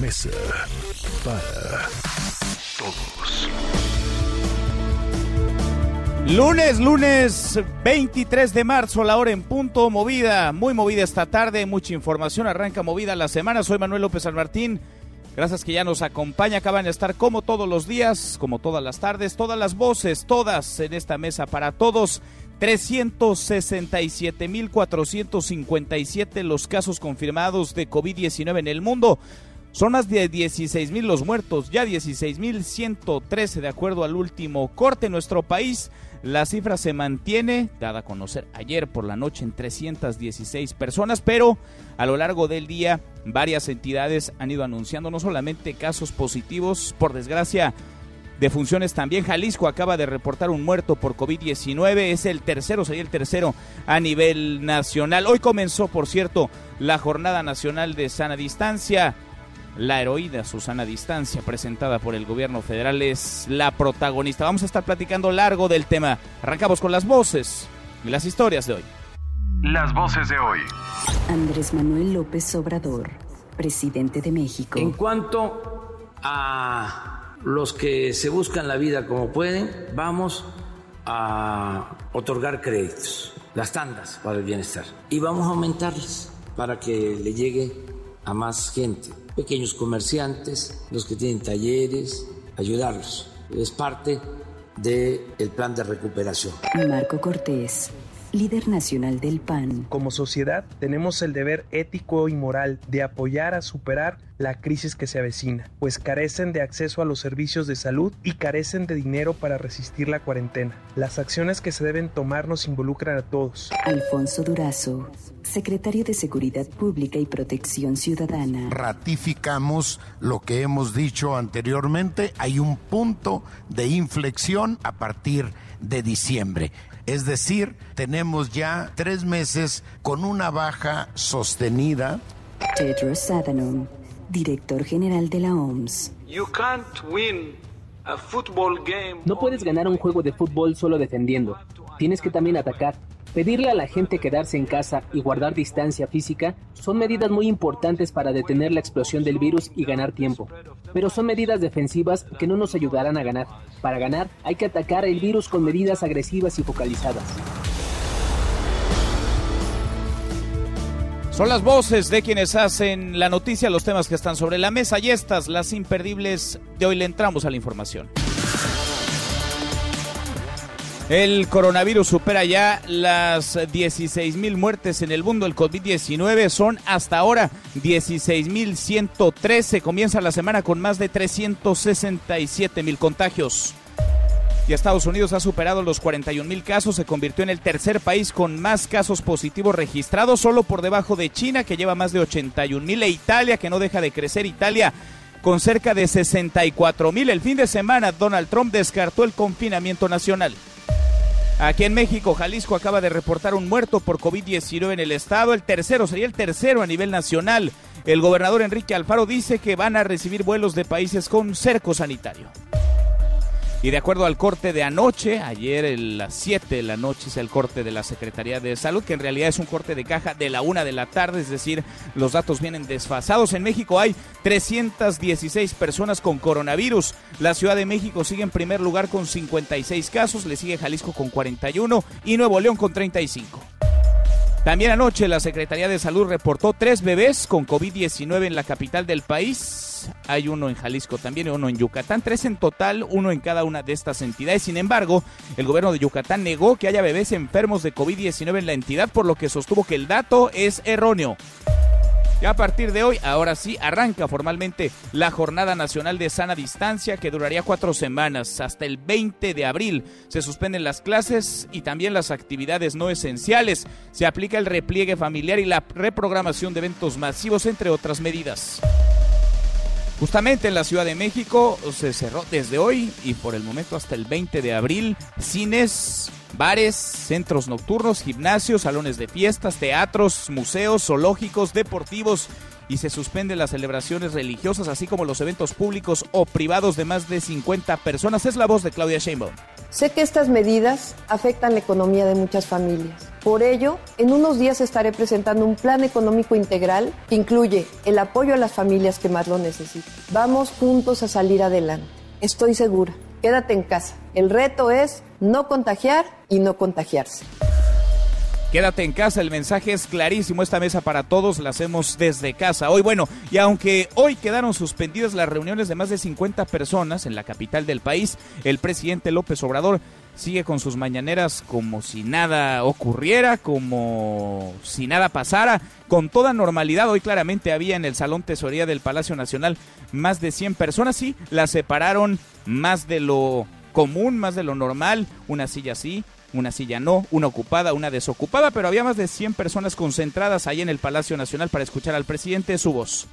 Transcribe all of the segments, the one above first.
Mesa para Todos. Lunes, lunes 23 de marzo, la hora en punto, movida, muy movida esta tarde, mucha información, arranca movida la semana. Soy Manuel López San Martín. Gracias que ya nos acompaña, acaban de estar como todos los días, como todas las tardes, todas las voces, todas en esta mesa para todos. 367.457 los casos confirmados de COVID-19 en el mundo. Son más de 16 mil los muertos, ya 16 mil 113 de acuerdo al último corte en nuestro país. La cifra se mantiene, dada a conocer ayer por la noche en 316 personas, pero a lo largo del día varias entidades han ido anunciando no solamente casos positivos, por desgracia, de funciones también. Jalisco acaba de reportar un muerto por COVID-19, es el tercero, sería el tercero a nivel nacional. Hoy comenzó, por cierto, la Jornada Nacional de Sana Distancia. La heroína Susana Distancia, presentada por el gobierno federal, es la protagonista. Vamos a estar platicando largo del tema. Arrancamos con las voces y las historias de hoy. Las voces de hoy. Andrés Manuel López Obrador, presidente de México. En cuanto a los que se buscan la vida como pueden, vamos a otorgar créditos, las tandas para el bienestar, y vamos a aumentarlas para que le llegue a más gente, pequeños comerciantes, los que tienen talleres, ayudarlos. Es parte del plan de recuperación. Marco Cortés, líder nacional del PAN. Como sociedad tenemos el deber ético y moral de apoyar a superar la crisis que se avecina, pues carecen de acceso a los servicios de salud y carecen de dinero para resistir la cuarentena. Las acciones que se deben tomar nos involucran a todos. Alfonso Durazo, secretario de Seguridad Pública y Protección Ciudadana. ratificamos lo que hemos dicho anteriormente. Hay un punto de inflexión a partir de diciembre. Es decir, tenemos ya tres meses con una baja sostenida Tedros Adhanom, director general de la OMS. You can't win a football game. No puedes ganar un juego de fútbol solo defendiendo. Tienes que también atacar. Pedirle a la gente quedarse en casa y guardar distancia física son medidas muy importantes para detener la explosión del virus y ganar tiempo. Pero son medidas defensivas que no nos ayudarán a ganar. Para ganar hay que atacar el virus con medidas agresivas y focalizadas. Son las voces de quienes hacen la noticia, los temas que están sobre la mesa y estas, las imperdibles de hoy le entramos a la información. El coronavirus supera ya las 16 mil muertes en el mundo. El COVID-19 son hasta ahora 16.113. Comienza la semana con más de 367 mil contagios. Y Estados Unidos ha superado los 41 mil casos, se convirtió en el tercer país con más casos positivos registrados, solo por debajo de China, que lleva más de 81 mil, e Italia, que no deja de crecer. Italia con cerca de 64 mil. El fin de semana, Donald Trump descartó el confinamiento nacional. Aquí en México, Jalisco acaba de reportar un muerto por COVID-19 en el estado. El tercero sería el tercero a nivel nacional. El gobernador Enrique Alfaro dice que van a recibir vuelos de países con cerco sanitario. Y de acuerdo al corte de anoche, ayer a las 7 de la noche es el corte de la Secretaría de Salud, que en realidad es un corte de caja de la una de la tarde, es decir, los datos vienen desfasados. En México hay 316 personas con coronavirus. La Ciudad de México sigue en primer lugar con 56 casos, le sigue Jalisco con 41 y Nuevo León con 35. También anoche la Secretaría de Salud reportó tres bebés con COVID-19 en la capital del país. Hay uno en Jalisco también y uno en Yucatán. Tres en total, uno en cada una de estas entidades. Sin embargo, el gobierno de Yucatán negó que haya bebés enfermos de COVID-19 en la entidad, por lo que sostuvo que el dato es erróneo. Y a partir de hoy, ahora sí, arranca formalmente la Jornada Nacional de Sana Distancia que duraría cuatro semanas. Hasta el 20 de abril se suspenden las clases y también las actividades no esenciales. Se aplica el repliegue familiar y la reprogramación de eventos masivos, entre otras medidas. Justamente en la Ciudad de México se cerró desde hoy y por el momento hasta el 20 de abril cines, bares, centros nocturnos, gimnasios, salones de fiestas, teatros, museos, zoológicos, deportivos y se suspenden las celebraciones religiosas, así como los eventos públicos o privados de más de 50 personas. Es la voz de Claudia Sheinbaum. Sé que estas medidas afectan la economía de muchas familias. Por ello, en unos días estaré presentando un plan económico integral que incluye el apoyo a las familias que más lo necesitan. Vamos juntos a salir adelante. Estoy segura. Quédate en casa. El reto es no contagiar y no contagiarse. Quédate en casa, el mensaje es clarísimo. Esta mesa para todos la hacemos desde casa. Hoy, bueno, y aunque hoy quedaron suspendidas las reuniones de más de 50 personas en la capital del país, el presidente López Obrador sigue con sus mañaneras como si nada ocurriera, como si nada pasara, con toda normalidad. Hoy claramente había en el Salón Tesorería del Palacio Nacional más de 100 personas, sí, las separaron más de lo común, más de lo normal, una silla así, una silla no, una ocupada, una desocupada, pero había más de 100 personas concentradas ahí en el Palacio Nacional para escuchar al presidente su voz.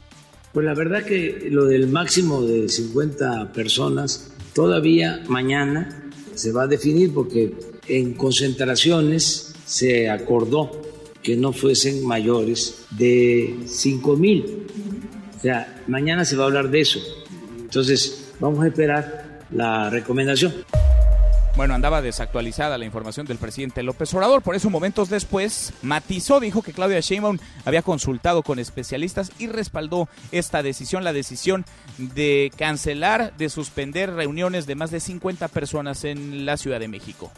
Pues la verdad que lo del máximo de 50 personas todavía mañana se va a definir porque en concentraciones se acordó que no fuesen mayores de 5 mil. O sea, mañana se va a hablar de eso. Entonces, vamos a esperar la recomendación. Bueno, andaba desactualizada la información del presidente López Obrador, por eso momentos después matizó, dijo que Claudia Sheinbaum había consultado con especialistas y respaldó esta decisión, la decisión de cancelar, de suspender reuniones de más de 50 personas en la Ciudad de México.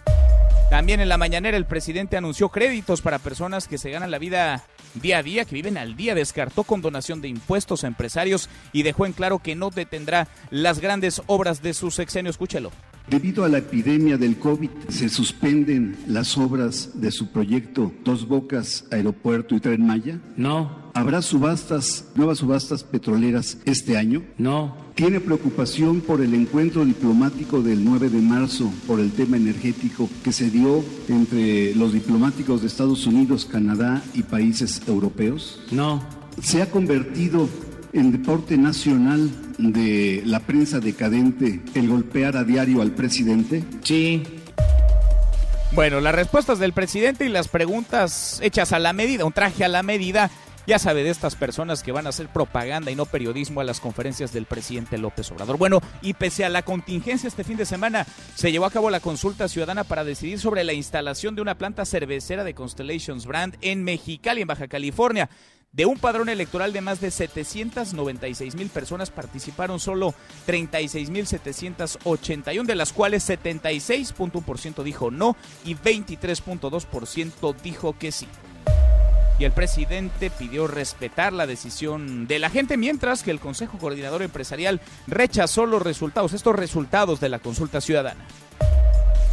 También en la mañanera el presidente anunció créditos para personas que se ganan la vida día a día, que viven al día, descartó condonación de impuestos a empresarios y dejó en claro que no detendrá las grandes obras de su sexenio. Escúchelo. Debido a la epidemia del COVID, se suspenden las obras de su proyecto Dos Bocas, Aeropuerto y Tren Maya. No. ¿Habrá subastas, nuevas subastas petroleras este año? No. ¿Tiene preocupación por el encuentro diplomático del 9 de marzo por el tema energético que se dio entre los diplomáticos de Estados Unidos, Canadá y países europeos? No. ¿Se ha convertido en deporte nacional de la prensa decadente el golpear a diario al presidente? Sí. Bueno, las respuestas del presidente y las preguntas hechas a la medida, un traje a la medida, ya sabe de estas personas que van a hacer propaganda y no periodismo a las conferencias del presidente López Obrador. Bueno, y pese a la contingencia este fin de semana, se llevó a cabo la consulta ciudadana para decidir sobre la instalación de una planta cervecera de Constellations Brand en Mexicali, en Baja California. De un padrón electoral de más de 796 mil personas participaron solo 36 mil 781, de las cuales 76.1% dijo no y 23.2% dijo que sí. Y el presidente pidió respetar la decisión de la gente, mientras que el Consejo Coordinador Empresarial rechazó los resultados, estos resultados de la consulta ciudadana.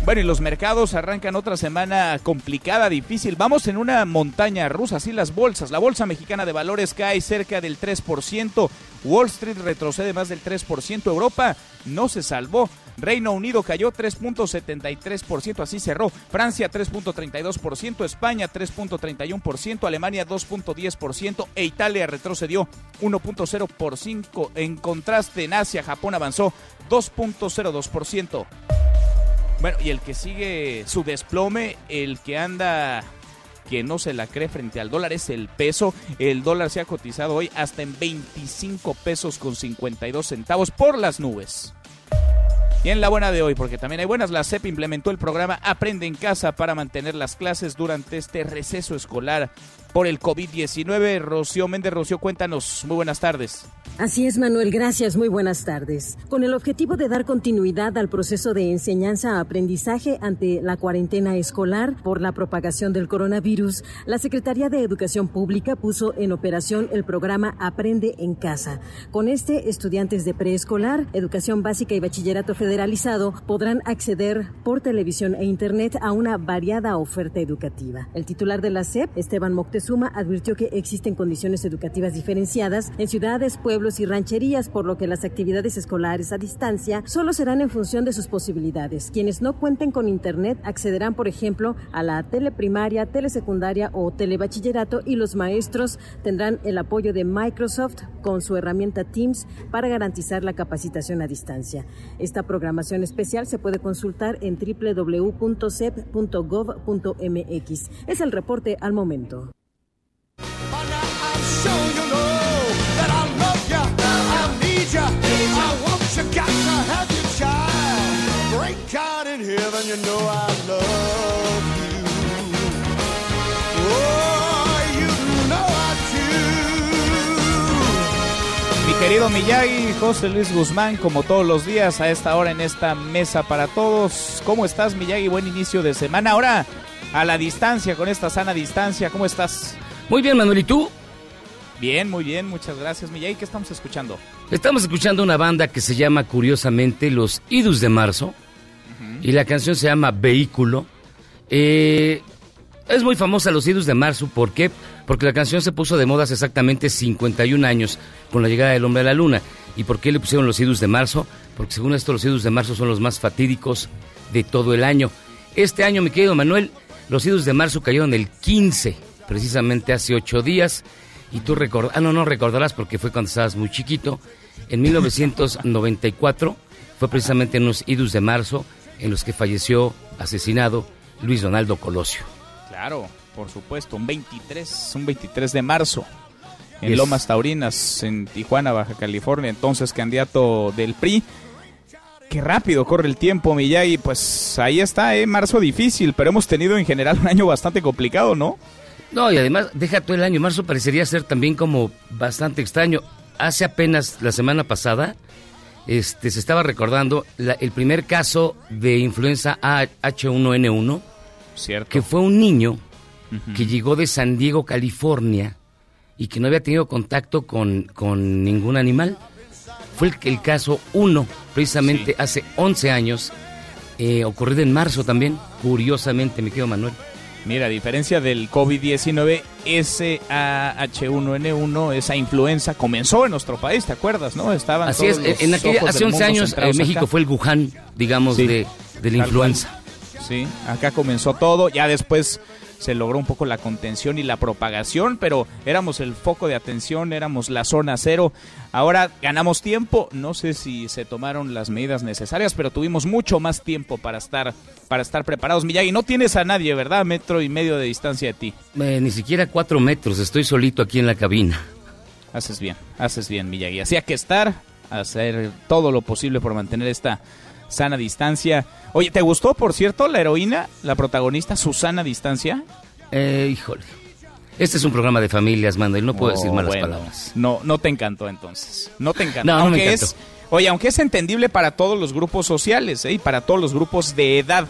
Bueno, y los mercados arrancan otra semana complicada, difícil. Vamos en una montaña rusa, así las bolsas. La bolsa mexicana de valores cae cerca del 3%. Wall Street retrocede más del 3%. Europa no se salvó. Reino Unido cayó 3.73%, así cerró. Francia 3.32%, España 3.31%, Alemania 2.10% e Italia retrocedió 1.0%. En contraste, en Asia, Japón avanzó 2.02%. Bueno, y el que sigue su desplome, el que anda que no se la cree frente al dólar es el peso. El dólar se ha cotizado hoy hasta en 25 pesos con 52 centavos por las nubes. Y en la buena de hoy, porque también hay buenas, la CEP implementó el programa Aprende en Casa para mantener las clases durante este receso escolar por el COVID-19. Rocío Méndez, Rocío, cuéntanos. Muy buenas tardes. Así es, Manuel. Gracias. Muy buenas tardes. Con el objetivo de dar continuidad al proceso de enseñanza-aprendizaje ante la cuarentena escolar por la propagación del coronavirus, la Secretaría de Educación Pública puso en operación el programa Aprende en Casa. Con este, estudiantes de preescolar, educación básica y bachillerato federalizado podrán acceder por televisión e internet a una variada oferta educativa. El titular de la SEP, Esteban Moctezuma, Moctezuma advirtió que existen condiciones educativas diferenciadas en ciudades, pueblos y rancherías, por lo que las actividades escolares a distancia solo serán en función de sus posibilidades. Quienes no cuenten con Internet accederán, por ejemplo, a la teleprimaria, telesecundaria o telebachillerato y los maestros tendrán el apoyo de Microsoft con su herramienta Teams para garantizar la capacitación a distancia. Esta programación especial se puede consultar en www.cep.gov.mx. Es el reporte al momento. Mi querido Miyagi, José Luis Guzmán, como todos los días a esta hora en esta mesa para todos. ¿Cómo estás, Miyagi? Buen inicio de semana. Ahora a la distancia, con esta sana distancia. ¿Cómo estás? Muy bien, Manuel. ¿Y tú? Bien, muy bien. Muchas gracias, Miyagi. ¿Qué estamos escuchando? Estamos escuchando una banda que se llama, curiosamente, Los Idus de Marzo. Y la canción se llama Vehículo. Eh, es muy famosa Los Idus de Marzo. ¿Por qué? Porque la canción se puso de moda hace exactamente 51 años con la llegada del hombre a la luna. ¿Y por qué le pusieron los idus de marzo? Porque según esto los idus de marzo son los más fatídicos de todo el año. Este año, mi querido Manuel, los idus de marzo cayeron el 15, precisamente hace ocho días. Y tú recordarás, ah, no, no recordarás porque fue cuando estabas muy chiquito. En 1994 fue precisamente en los idus de marzo en los que falleció asesinado Luis Donaldo Colosio. Claro, por supuesto, un 23, un 23 de marzo en Lomas Taurinas, en Tijuana, Baja California, entonces candidato del PRI. Qué rápido corre el tiempo, Miyagi. Pues ahí está, ¿eh? Marzo difícil, pero hemos tenido en general un año bastante complicado, ¿no? No, y además, deja todo el año. Marzo parecería ser también como bastante extraño. Hace apenas la semana pasada, este, se estaba recordando el primer caso de influenza H1N1. Cierto. Que fue un niño que llegó de San Diego, California, y que no había tenido contacto con, con ningún animal. Fue el, el caso 1, precisamente hace 11 años, eh, ocurrido en marzo también, curiosamente, mi querido Manuel. Mira, a diferencia del COVID-19, ese H1N1, esa influenza, comenzó en nuestro país, ¿te acuerdas? ¿No? Estaban Así es, en aquella, hace 11 años eh, México fue el Wuhan, digamos, de, de la influenza. Sí, acá comenzó todo, ya después se logró un poco la contención y la propagación, pero éramos el foco de atención, éramos la zona cero. Ahora ganamos tiempo, no sé si se tomaron las medidas necesarias, pero tuvimos mucho más tiempo para estar para estar preparados. Miyagi, no tienes a nadie, ¿verdad? Metro y medio de distancia de ti. Eh, ni siquiera cuatro metros, estoy solito aquí en la cabina. Haces bien, haces bien, Miyagi. Hacía que estar, hacer todo lo posible por mantener esta sana distancia. Oye, ¿te gustó, por cierto, la heroína, la protagonista, Susana Distancia? Eh, híjole. Este es un programa de familias, Manuel, no puedo decir malas palabras. No, no te encantó entonces. No te encantó. No, aunque es, oye, aunque es entendible para todos los grupos sociales ¿eh? y para todos los grupos de edad.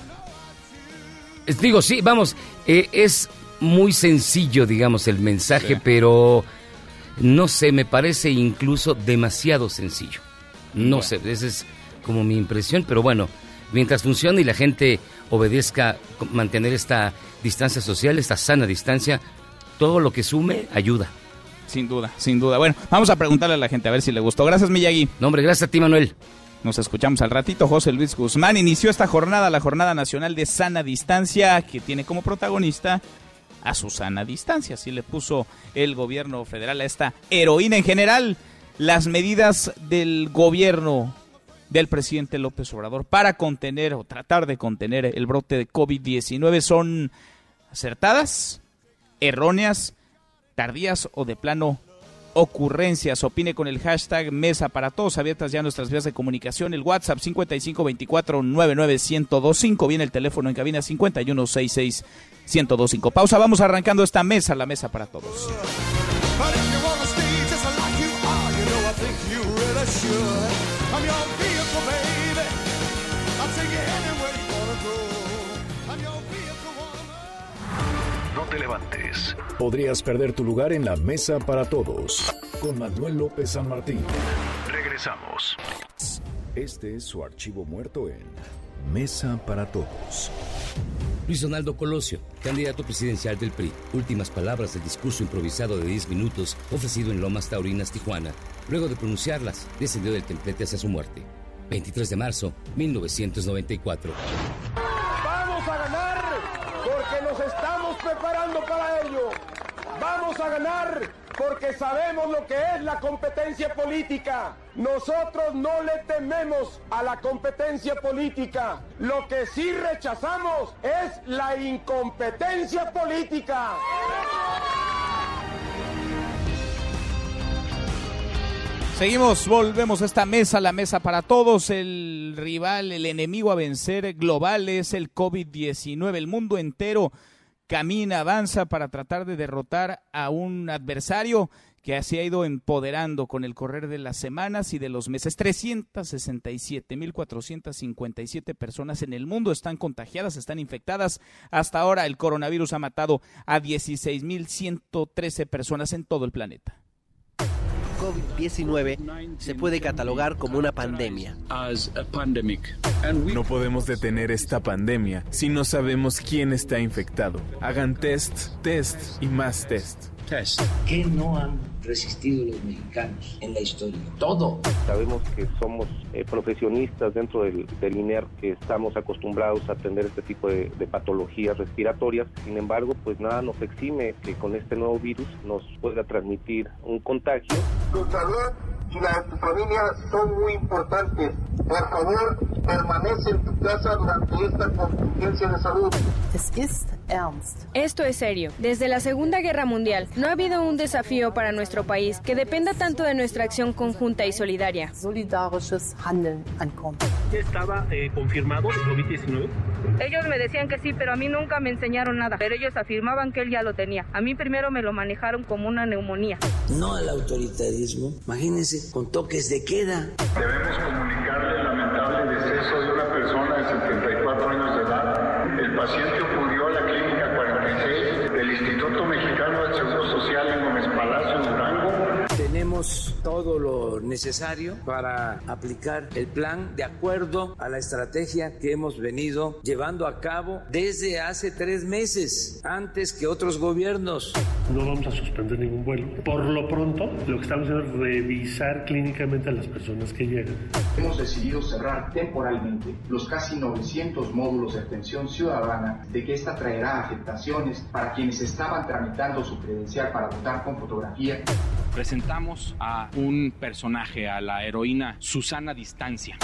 Digo, sí, vamos, eh, es muy sencillo, digamos, el mensaje, pero no sé, me parece incluso demasiado sencillo. No sé, esa es como mi impresión, pero bueno, mientras funcione y la gente obedezca mantener esta distancia social, esta sana distancia, todo lo que sume ayuda. Sin duda, sin duda. Bueno, vamos a preguntarle a la gente a ver si le gustó. Gracias, Miyagi. No, hombre, gracias a ti, Manuel. Nos escuchamos al ratito. José Luis Guzmán inició esta jornada, la Jornada Nacional de Sana Distancia, que tiene como protagonista a Susana Distancia. Así le puso el gobierno federal a esta heroína en general. Las medidas del gobierno del presidente López Obrador para contener o tratar de contener el brote de COVID-19 son acertadas, erróneas, tardías o de plano ocurrencias. Opine con el hashtag Mesa para Todos. Abiertas ya nuestras vías de comunicación. El WhatsApp 5524-99125. Viene el teléfono en cabina 5166-1025. Pausa. Vamos arrancando esta mesa, la Mesa para Todos. Te levantes. Podrías perder tu lugar en la mesa para todos. Con Manuel López San Martín. Regresamos. Este es su archivo muerto en Mesa para Todos. Luis Donaldo Colosio, candidato presidencial del PRI. Últimas palabras del discurso improvisado de 10 minutos ofrecido en Lomas Taurinas, Tijuana. Luego de pronunciarlas, descendió del templete hacia su muerte. 23 de marzo, 1994. Vamos a ganar preparando para ello. Vamos a ganar porque sabemos lo que es la competencia política. Nosotros no le tememos a la competencia política. Lo que sí rechazamos es la incompetencia política. Seguimos, volvemos a esta mesa, la mesa para todos. El rival, el enemigo a vencer global es el COVID-19. El mundo entero camina, avanza para tratar de derrotar a un adversario que se ha ido empoderando con el correr de las semanas y de los meses. 367.457 personas en el mundo están contagiadas, están infectadas. Hasta ahora el coronavirus ha matado a 16.113 personas en todo el planeta. COVID-19 se puede catalogar como una pandemia. No podemos detener esta pandemia si no sabemos quién está infectado. Hagan test, test y más test. ¿Qué no han resistido los mexicanos en la historia? Todo. Sabemos que somos eh, profesionistas dentro del, del, INER que estamos acostumbrados a atender este tipo de, de, patologías respiratorias. Sin embargo, pues nada nos exime que con este nuevo virus nos pueda transmitir un contagio. Tu salud y la de tu familia son muy importantes. Por favor, permanece en tu casa durante esta contingencia de salud. Esto es serio. Desde la Segunda Guerra Mundial no ha habido un desafío para nuestro país que dependa tanto de nuestra acción conjunta y solidaria. ¿Ya estaba eh, confirmado el COVID-19? Ellos me decían que sí, pero a mí nunca me enseñaron nada. Pero ellos afirmaban que él ya lo tenía. A mí primero me lo manejaron como una neumonía. No al autoritarismo. Imagínense, con toques de queda. Debemos comunicarle el lamentable deceso de una persona de 74 años de edad. El paciente ocurrió Social. Tenemos todo lo necesario para aplicar el plan de acuerdo a la estrategia que hemos venido llevando a cabo desde hace tres meses, antes que otros gobiernos. No vamos a suspender ningún vuelo. Por lo pronto, lo que estamos haciendo es revisar clínicamente a las personas que llegan. Hemos decidido cerrar temporalmente los casi 900 módulos de atención ciudadana de que esta traerá afectaciones para quienes estaban tramitando su credencial para votar con fotografía. Presentamos a un personaje, a la heroína Susana Distancia.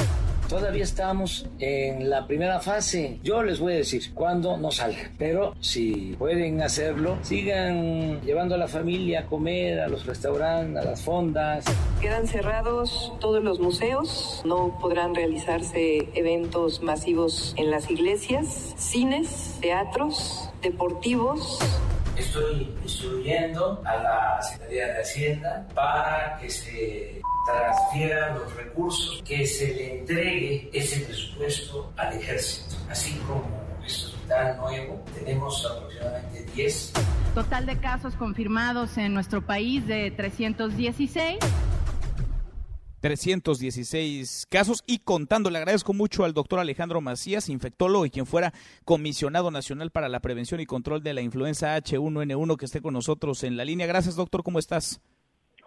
Todavía estamos en la primera fase. Yo les voy a decir cuándo no salga. Pero si pueden hacerlo, sigan llevando a la familia a comer, a los restaurantes, a las fondas. Quedan cerrados todos los museos. No podrán realizarse eventos masivos en las iglesias, cines, teatros, deportivos. Estoy instruyendo a la Secretaría de Hacienda para que se transfieran los recursos, que se le entregue ese presupuesto al ejército, así como este hospital nuevo, tenemos aproximadamente 10. Total de casos confirmados en nuestro país de 316. 316 casos y contando. Le agradezco mucho al doctor Alejandro Macías, infectólogo y quien fuera comisionado nacional para la prevención y control de la influenza H1N1 que esté con nosotros en la línea. Gracias, doctor. ¿Cómo estás?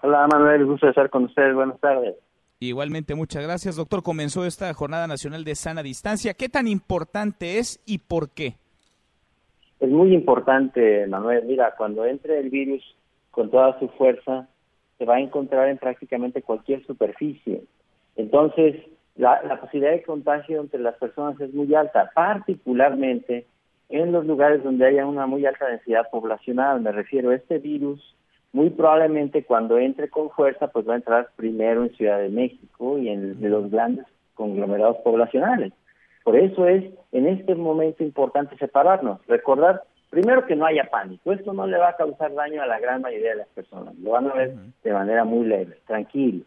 Hola, Manuel. Gusto estar con ustedes. Buenas tardes. Igualmente, muchas gracias, doctor. Comenzó esta Jornada Nacional de Sana Distancia. ¿Qué tan importante es y por qué? Es muy importante, Manuel. Mira, cuando entre el virus con toda su fuerza, se va a encontrar en prácticamente cualquier superficie. Entonces, la, posibilidad de contagio entre las personas es muy alta, particularmente en los lugares donde haya una muy alta densidad poblacional. Me refiero a este virus, muy probablemente cuando entre con fuerza, pues va a entrar primero en Ciudad de México y en los grandes conglomerados poblacionales. Por eso es en este momento importante separarnos, recordar Primero que no haya pánico, esto no le va a causar daño a la gran mayoría de las personas, lo van a ver de manera muy leve, tranquilo.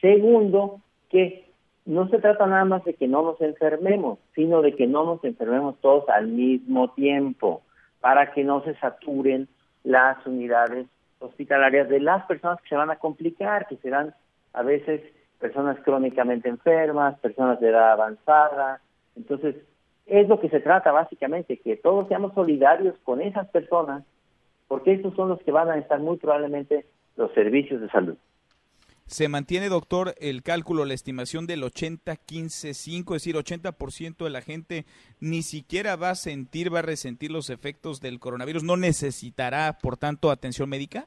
Segundo, que no se trata nada más de que no nos enfermemos, sino de que no nos enfermemos todos al mismo tiempo, para que no se saturen las unidades hospitalarias de las personas que se van a complicar, que serán a veces personas crónicamente enfermas, personas de edad avanzada. Entonces, es lo que se trata básicamente, que todos seamos solidarios con esas personas, porque estos son los que van a estar muy probablemente los servicios de salud. Se mantiene, doctor, el cálculo, la estimación del 80-15-5, es decir, 80% de la gente ni siquiera va a sentir, va a resentir los efectos del coronavirus, no necesitará, por tanto, atención médica.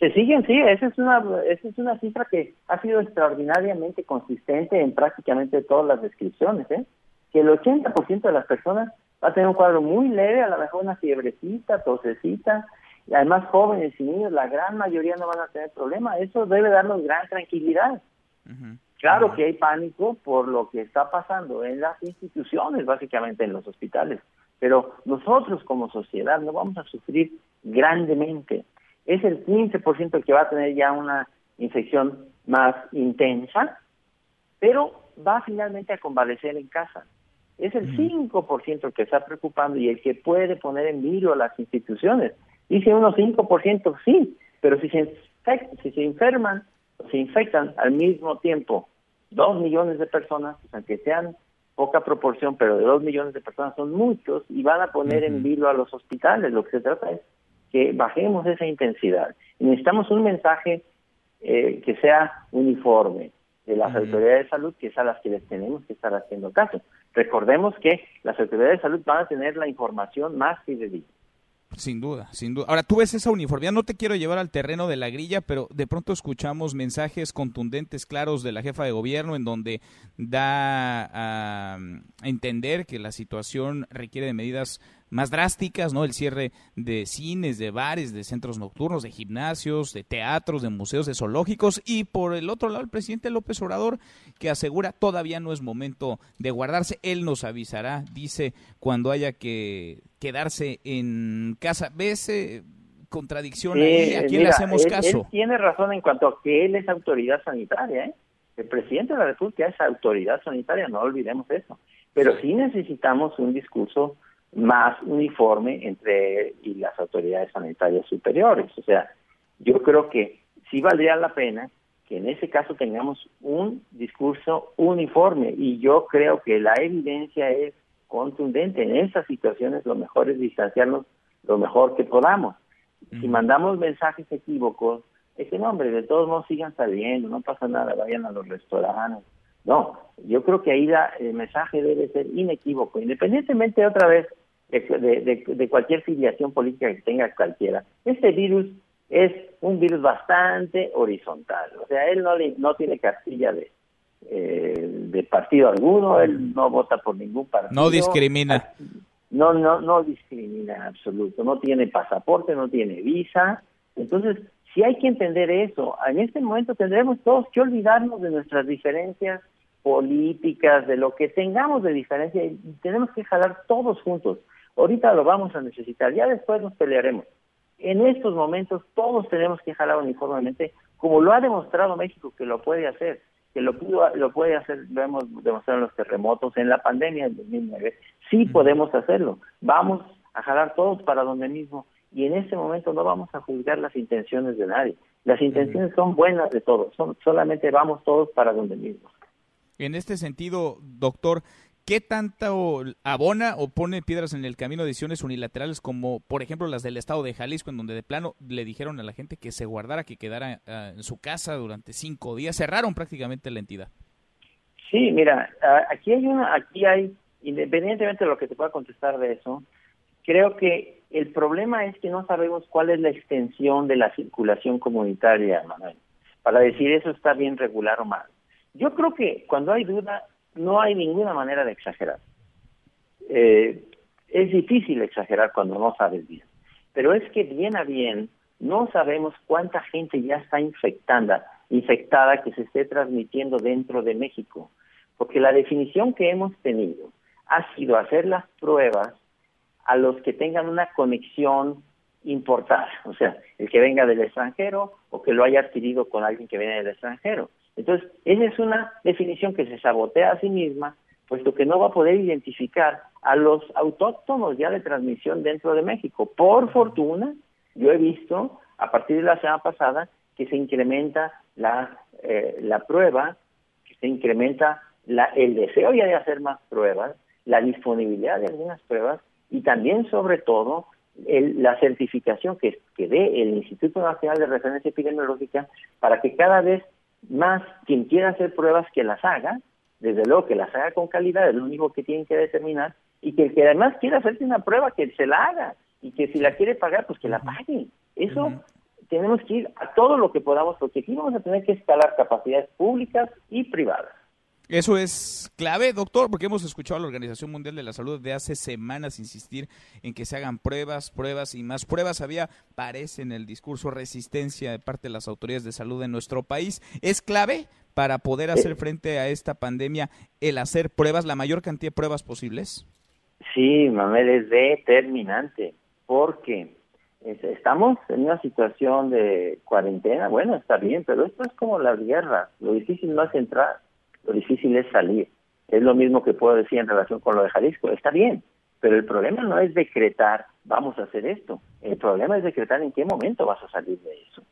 Se siguen, sí, esa es una esa es una cifra que ha sido extraordinariamente consistente en prácticamente todas las descripciones, ¿eh? Que el 80% de las personas va a tener un cuadro muy leve, a lo mejor una fiebrecita, tosecita, y además jóvenes y niños, la gran mayoría no van a tener problema. Eso debe darnos gran tranquilidad. Claro que hay pánico por lo que está pasando en las instituciones, básicamente en los hospitales, pero nosotros como sociedad no vamos a sufrir grandemente es el 15% que va a tener ya una infección más intensa, pero va finalmente a convalecer en casa. Es el 5% que está preocupando y el que puede poner en vilo a las instituciones. Dice unos 5% sí, pero si se, si se enferman o se infectan al mismo tiempo dos millones de personas, pues, aunque sean poca proporción, pero de dos millones de personas son muchos y van a poner en vilo a los hospitales. Lo que se trata es que bajemos esa intensidad. necesitamos un mensaje eh, que sea uniforme de las autoridades de salud, que es a las que les tenemos que estar haciendo caso. Recordemos que las autoridades de salud van a tener la información más fidedigna. Sin duda, sin duda. Ahora, tú ves esa uniformidad, no te quiero llevar al terreno de la grilla, pero de pronto escuchamos mensajes contundentes, claros de la jefa de gobierno en donde da a entender que la situación requiere de medidas más drásticas, ¿no? El cierre de cines, de bares, de centros nocturnos, de gimnasios, de teatros, de museos, de zoológicos y por el otro lado el presidente López Obrador que asegura todavía no es momento de guardarse, él nos avisará, dice cuando haya que quedarse en casa. ¿Ves eh, contradicción ahí? ¿A quién le hacemos caso? Él tiene razón en cuanto a que él es autoridad sanitaria, ¿eh? El presidente de la República es autoridad sanitaria, no olvidemos eso. Pero sí necesitamos un discurso más uniforme entre y las autoridades sanitarias superiores. O sea, yo creo que sí valdría la pena que en ese caso tengamos un discurso uniforme y yo creo que la evidencia es contundente. En esas situaciones lo mejor es distanciarnos lo mejor que podamos. Si mandamos mensajes equívocos, es que no, hombre, de todos modos sigan saliendo, no pasa nada, vayan a los restaurantes. No, yo creo que ahí el mensaje debe ser inequívoco, independientemente otra vez de, cualquier filiación política que tenga cualquiera. Este virus es un virus bastante horizontal, o sea, él no, no tiene castilla de, eh, de partido alguno, él no vota por ningún partido. No discrimina. No, no, no discrimina en absoluto, no tiene pasaporte, no tiene visa. Entonces, si hay que entender eso, en este momento tendremos todos que olvidarnos de nuestras diferencias políticas, de lo que tengamos de diferencia y tenemos que jalar todos juntos. Ahorita lo vamos a necesitar, ya después nos pelearemos. En estos momentos todos tenemos que jalar uniformemente, como lo ha demostrado México que lo puede hacer, que lo, pudo, lo puede hacer, lo hemos demostrado en los terremotos, en la pandemia del 2009. Sí podemos hacerlo, vamos a jalar todos para donde mismo y en este momento no vamos a juzgar las intenciones de nadie. Las intenciones son buenas de todos, son, solamente vamos todos para donde mismo. En este sentido, doctor, ¿Qué tanto abona o pone piedras en el camino de decisiones unilaterales como, por ejemplo, las del estado de Jalisco, en donde de plano le dijeron a la gente que se guardara, que quedara ah, en su casa durante cinco días? Cerraron prácticamente la entidad. Sí, mira, aquí hay una, aquí hay, independientemente de lo que te pueda contestar de eso, creo que el problema es que no sabemos cuál es la extensión de la circulación comunitaria, Manuel, para decir eso está bien regular o mal. Yo creo que cuando hay duda, no hay ninguna manera de exagerar. Eh, es difícil exagerar cuando no sabes bien, pero es que bien a bien no sabemos cuánta gente ya está infectada, infectada que se esté transmitiendo dentro de México, porque la definición que hemos tenido ha sido hacer las pruebas a los que tengan una conexión importada, o sea, el que venga del extranjero o que lo haya adquirido con alguien que viene del extranjero. Entonces, esa es una definición que se sabotea a sí misma, puesto que no va a poder identificar a los autóctonos ya de transmisión dentro de México. Por fortuna, yo he visto a partir de la semana pasada que se incrementa la, eh, la prueba, que se incrementa la, el deseo ya de hacer más pruebas, la disponibilidad de algunas pruebas y también, sobre todo, la certificación que, que dé el Instituto Nacional de Referencia Epidemiológica para que cada vez más quien quiera hacer pruebas que las haga, desde luego que las haga con calidad, es lo único que tienen que determinar, y que el que además quiera hacerse una prueba, que se la haga, y que si la quiere pagar, pues que la pague. Eso tenemos que ir a todo lo que podamos, porque aquí vamos a tener que escalar capacidades públicas y privadas. Eso es clave, doctor, porque hemos escuchado a la Organización Mundial de la Salud de hace semanas insistir en que se hagan pruebas, pruebas y más pruebas. Había, parece en el discurso, resistencia de parte de las autoridades de salud en nuestro país. ¿Es clave para poder hacer frente a esta pandemia el hacer pruebas, la mayor cantidad de pruebas posibles? Sí, Manuel, es determinante, porque estamos en una situación de cuarentena, bueno, está bien, pero esto es como la guerra, lo difícil no es entrar, lo difícil es salir. Es lo mismo que puedo decir en relación con lo de Jalisco, está bien, pero el problema no es decretar, vamos a hacer esto, el problema es decretar en qué momento vas a salir de eso.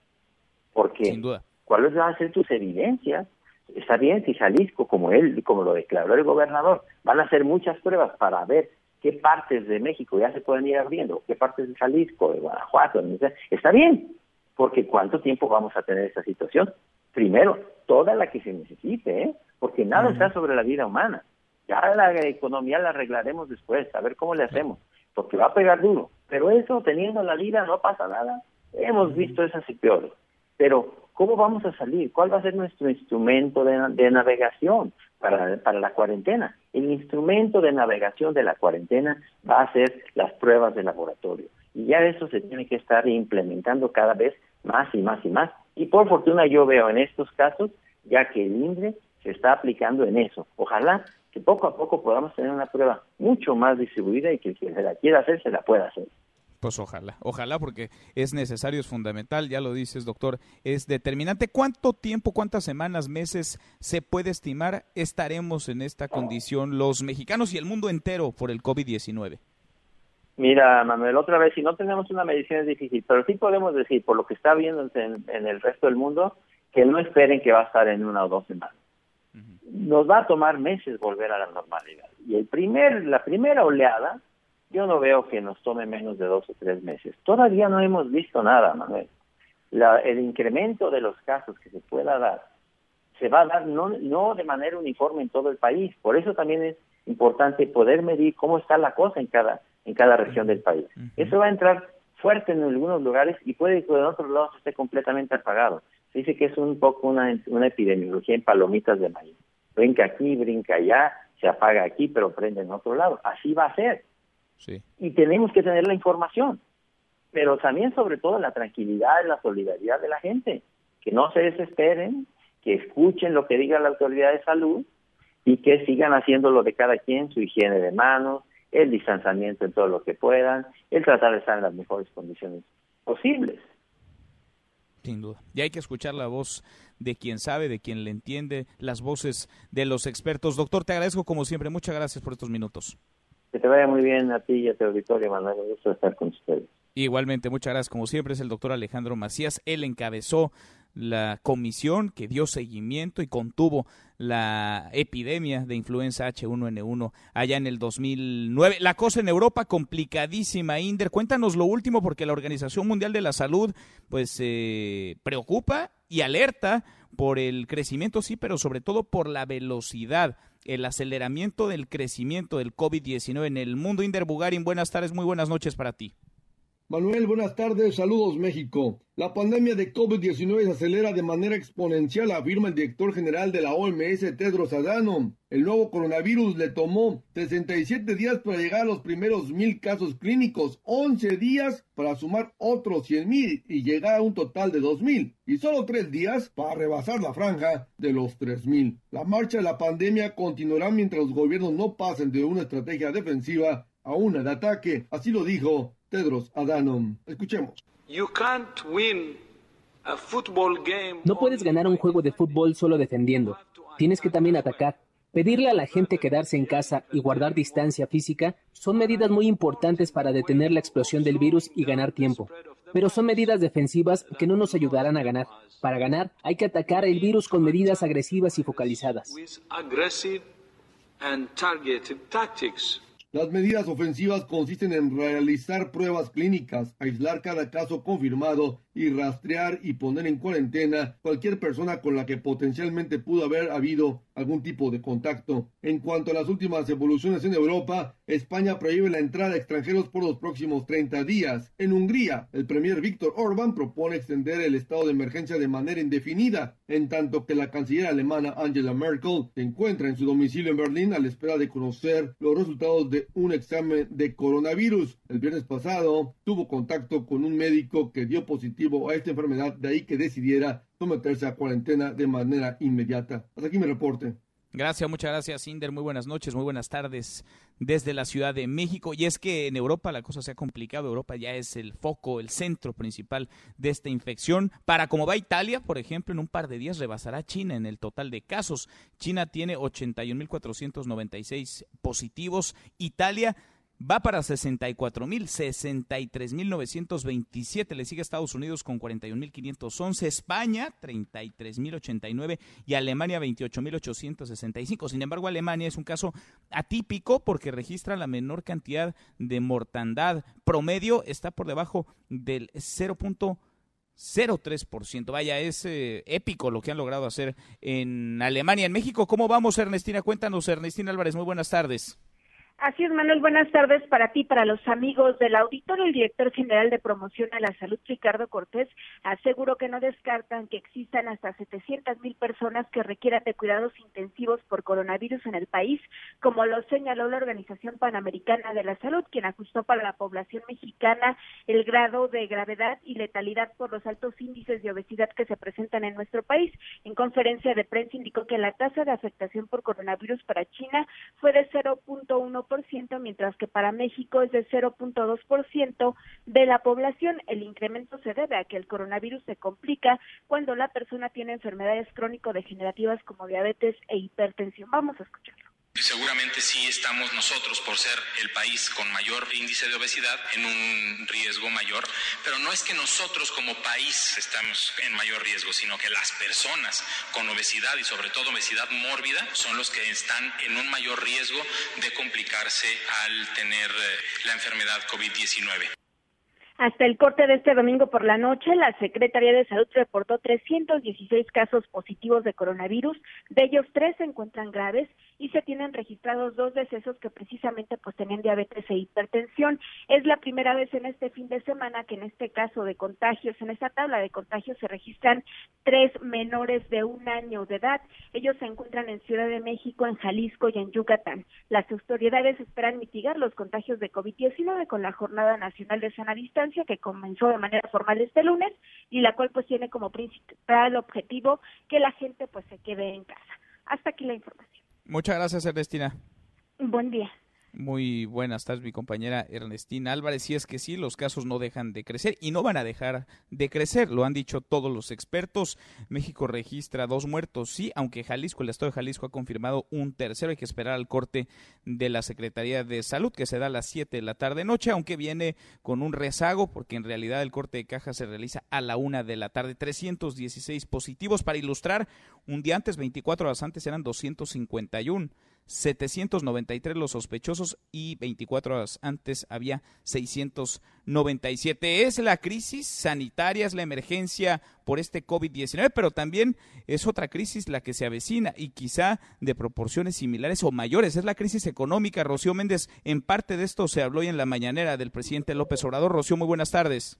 Porque, Sin duda. ¿cuáles van a ser tus evidencias? Está bien si Jalisco, como él, como lo declaró el gobernador, van a hacer muchas pruebas para ver qué partes de México ya se pueden ir abriendo, qué partes de Jalisco, de Guanajuato, está bien, porque ¿cuánto tiempo vamos a tener esta situación? Primero, toda la que se necesite, ¿eh? Porque nada está sobre la vida humana. Ya la economía la arreglaremos después, a ver cómo le hacemos, porque va a pegar duro. Pero eso, teniendo la vida, no pasa nada. Hemos visto esas y peores. Pero, ¿cómo vamos a salir? ¿Cuál va a ser nuestro instrumento de, navegación para, para la cuarentena? El instrumento de navegación de la cuarentena va a ser las pruebas de laboratorio. Y ya eso se tiene que estar implementando cada vez más y más y más. Y por fortuna yo veo en estos casos ya que el INDRE se está aplicando en eso. Ojalá que poco a poco podamos tener una prueba mucho más distribuida y que que se la quiera hacer se la pueda hacer. Pues ojalá, ojalá porque es necesario, es fundamental, ya lo dices doctor, es determinante. ¿Cuánto tiempo, cuántas semanas, meses se puede estimar estaremos en esta condición los mexicanos y el mundo entero por el COVID-19? Mira, Manuel, otra vez, si no tenemos una medicina es difícil, pero sí podemos decir, por lo que está viendo en el resto del mundo, que no esperen que va a estar en una o dos semanas. Nos va a tomar meses volver a la normalidad. Y el primer, la primera oleada, yo no veo que nos tome menos de dos o tres meses. Todavía no hemos visto nada, Manuel. el incremento de los casos que se pueda dar se va a dar no, no de manera uniforme en todo el país. Por eso también es importante poder medir cómo está la cosa en cada, en cada región del país. Eso va a entrar fuerte en algunos lugares y puede que en otros lados esté completamente apagado dice que es un poco una, una epidemiología en palomitas de maíz. Brinca aquí, brinca allá, se apaga aquí, pero prende en otro lado. Así va a ser. Sí. Y tenemos que tener la información, pero también sobre todo la tranquilidad y la solidaridad de la gente, que no se desesperen, que escuchen lo que diga la autoridad de salud y que sigan haciendo lo de cada quien, su higiene de manos, el distanciamiento en todo lo que puedan, el tratar de estar en las mejores condiciones posibles. Sin duda. Y hay que escuchar la voz de quien sabe, de quien le entiende, las voces de los expertos. Doctor, te agradezco como siempre. Muchas gracias por estos minutos. Que te vaya muy bien a ti y a tu auditorio, Manuel. Un gusto estar con ustedes. Igualmente, muchas gracias. Como siempre, es el doctor Alejandro Macías. Él encabezó la comisión que dio seguimiento y contuvo la epidemia de influenza H1N1 allá en el 2009. La cosa en Europa complicadísima, Inder. Cuéntanos lo último porque la Organización Mundial de la Salud pues se preocupa y alerta por el crecimiento, sí, pero sobre todo por la velocidad, el aceleramiento del crecimiento del COVID-19 en el mundo. Inder Bugarin, buenas tardes, muy buenas noches para ti. Manuel, buenas tardes, saludos México. La pandemia de COVID-19 se acelera de manera exponencial, afirma el director general de la OMS, Tedros Adhanom. El nuevo coronavirus le tomó 67 días para llegar a los primeros mil casos clínicos, 11 días para sumar otros 100 mil y llegar a un total de 2 mil, y solo 3 días para rebasar la franja de los 3 mil. La marcha de la pandemia continuará mientras los gobiernos no pasen de una estrategia defensiva a una de ataque, así lo dijo Tedros Adhanom. Escuchemos. No puedes ganar un juego de fútbol solo defendiendo. Tienes que también atacar. Pedirle a la gente quedarse en casa y guardar distancia física son medidas muy importantes para detener la explosión del virus y ganar tiempo. Pero son medidas defensivas que no nos ayudarán a ganar. Para ganar hay que atacar el virus con medidas agresivas y focalizadas. Las medidas ofensivas consisten en realizar pruebas clínicas, aislar cada caso confirmado y rastrear y poner en cuarentena cualquier persona con la que potencialmente pudo haber habido algún tipo de contacto. En cuanto a las últimas evoluciones en Europa, España prohíbe la entrada de extranjeros por los próximos 30 días. En Hungría, el premier Víctor Orbán propone extender el estado de emergencia de manera indefinida, en tanto que la canciller alemana Angela Merkel se encuentra en su domicilio en Berlín a la espera de conocer los resultados de un examen de coronavirus. El viernes pasado tuvo contacto con un médico que dio positivo a esta enfermedad, de ahí que decidiera someterse a cuarentena de manera inmediata. Hasta aquí mi reporte. Gracias, muchas gracias, Inder. Muy buenas noches, muy buenas tardes desde la Ciudad de México. Y es que en Europa la cosa se ha complicado. Europa ya es el foco, el centro principal de esta infección. Para como va Italia, por ejemplo, en un par de días rebasará China en el total de casos. China tiene 81.496 positivos. Italia va para 64 mil, 63 mil 927. Le sigue Estados Unidos con 41 mil 511, España 33 mil 89 y Alemania 28 mil 865. Sin embargo, Alemania es un caso atípico porque registra la menor cantidad de mortandad. Promedio está por debajo del 0.03%. Vaya, es eh, épico lo que han logrado hacer en Alemania. En México, ¿cómo vamos, Ernestina? Cuéntanos, Ernestina Álvarez. Muy buenas tardes. Así es, Manuel. Buenas tardes para ti, para los amigos del auditorio. El director general de promoción a la salud, Ricardo Cortés, aseguró que no descartan que existan hasta 700 mil personas que requieran de cuidados intensivos por coronavirus en el país, como lo señaló la Organización Panamericana de la Salud, quien ajustó para la población mexicana el grado de gravedad y letalidad por los altos índices de obesidad que se presentan en nuestro país. En conferencia de prensa indicó que la tasa de afectación por coronavirus para China fue de 0.1 mientras que para México es de 0.2% de la población. El incremento se debe a que el coronavirus se complica cuando la persona tiene enfermedades crónico-degenerativas como diabetes e hipertensión. Vamos a escucharlo. Seguramente sí estamos nosotros, por ser el país con mayor índice de obesidad, en un riesgo mayor, pero no es que nosotros como país estamos en mayor riesgo, sino que las personas con obesidad y sobre todo obesidad mórbida son los que están en un mayor riesgo de complicarse al tener eh, la enfermedad COVID-19. Hasta el corte de este domingo por la noche, la Secretaría de Salud reportó 316 casos positivos de coronavirus, de ellos tres se encuentran graves y se tienen registrados dos decesos que precisamente pues tenían diabetes e hipertensión. Es la primera vez en este fin de semana que en este caso de contagios, en esta tabla de contagios se registran tres menores de un año de edad. Ellos se encuentran en Ciudad de México, en Jalisco y en Yucatán. Las autoridades esperan mitigar los contagios de COVID-19 con la Jornada Nacional de Sana Distancia que comenzó de manera formal este lunes y la cual pues tiene como principal objetivo que la gente pues se quede en casa. Hasta aquí la información. Muchas gracias, Ernestina. Buen día. Muy buenas tardes, mi compañera Ernestina Álvarez. Y es que sí, los casos no dejan de crecer y no van a dejar de crecer, lo han dicho todos los expertos. México registra dos muertos, sí, aunque Jalisco, el estado de Jalisco ha confirmado un tercero. Hay que esperar al corte de la Secretaría de Salud, que se da a las 7 de la tarde-noche, aunque viene con un rezago, porque en realidad el corte de caja se realiza a la una de la tarde. 316 positivos. Para ilustrar, un día antes, 24 horas antes, eran 251. 793 los sospechosos y 24 horas antes había 697. Es la crisis sanitaria, es la emergencia por este COVID-19, pero también es otra crisis la que se avecina y quizá de proporciones similares o mayores. Es la crisis económica. Rocío Méndez, en parte de esto se habló hoy en la mañanera del presidente López Obrador. Rocío, muy buenas tardes.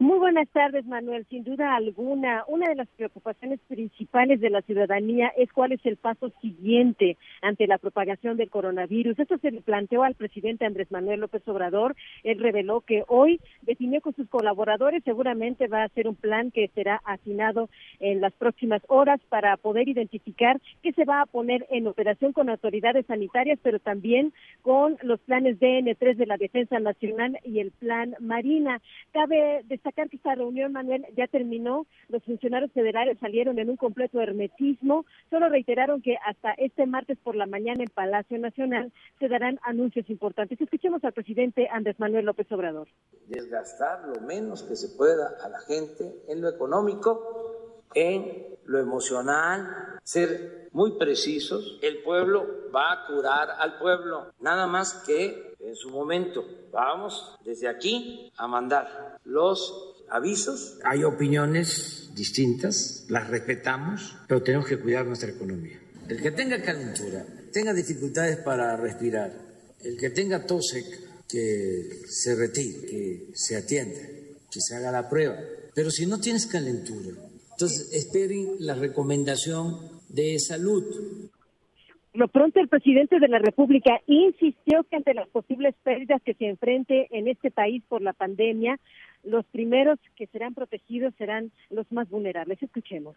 Muy buenas tardes, Manuel. Sin duda alguna, una de las preocupaciones principales de la ciudadanía es cuál es el paso siguiente ante la propagación del coronavirus. Esto se le planteó al presidente Andrés Manuel López Obrador. Él reveló que hoy definió con sus colaboradores, seguramente va a ser un plan que será afinado en las próximas horas para poder identificar qué se va a poner en operación con autoridades sanitarias, pero también con los planes DN3 de la Defensa Nacional y el plan Marina. Cabe destacar que esta reunión, Manuel, ya terminó. Los funcionarios federales salieron en un completo hermetismo. Solo reiteraron que hasta este martes por la mañana en Palacio Nacional se darán anuncios importantes. Escuchemos al presidente Andrés Manuel López Obrador. Desgastar lo menos que se pueda a la gente en lo económico en lo emocional, ser muy precisos. El pueblo va a curar al pueblo, nada más que en su momento. Vamos desde aquí a mandar los avisos. Hay opiniones distintas, las respetamos, pero tenemos que cuidar nuestra economía. El que tenga calentura, tenga dificultades para respirar, el que tenga tos que se retire, que se atienda, que se haga la prueba. Pero si no tienes calentura, entonces esperen la recomendación de salud. Lo pronto, el presidente de la República insistió que ante las posibles pérdidas que se enfrente en este país por la pandemia, los primeros que serán protegidos serán los más vulnerables. Escuchemos.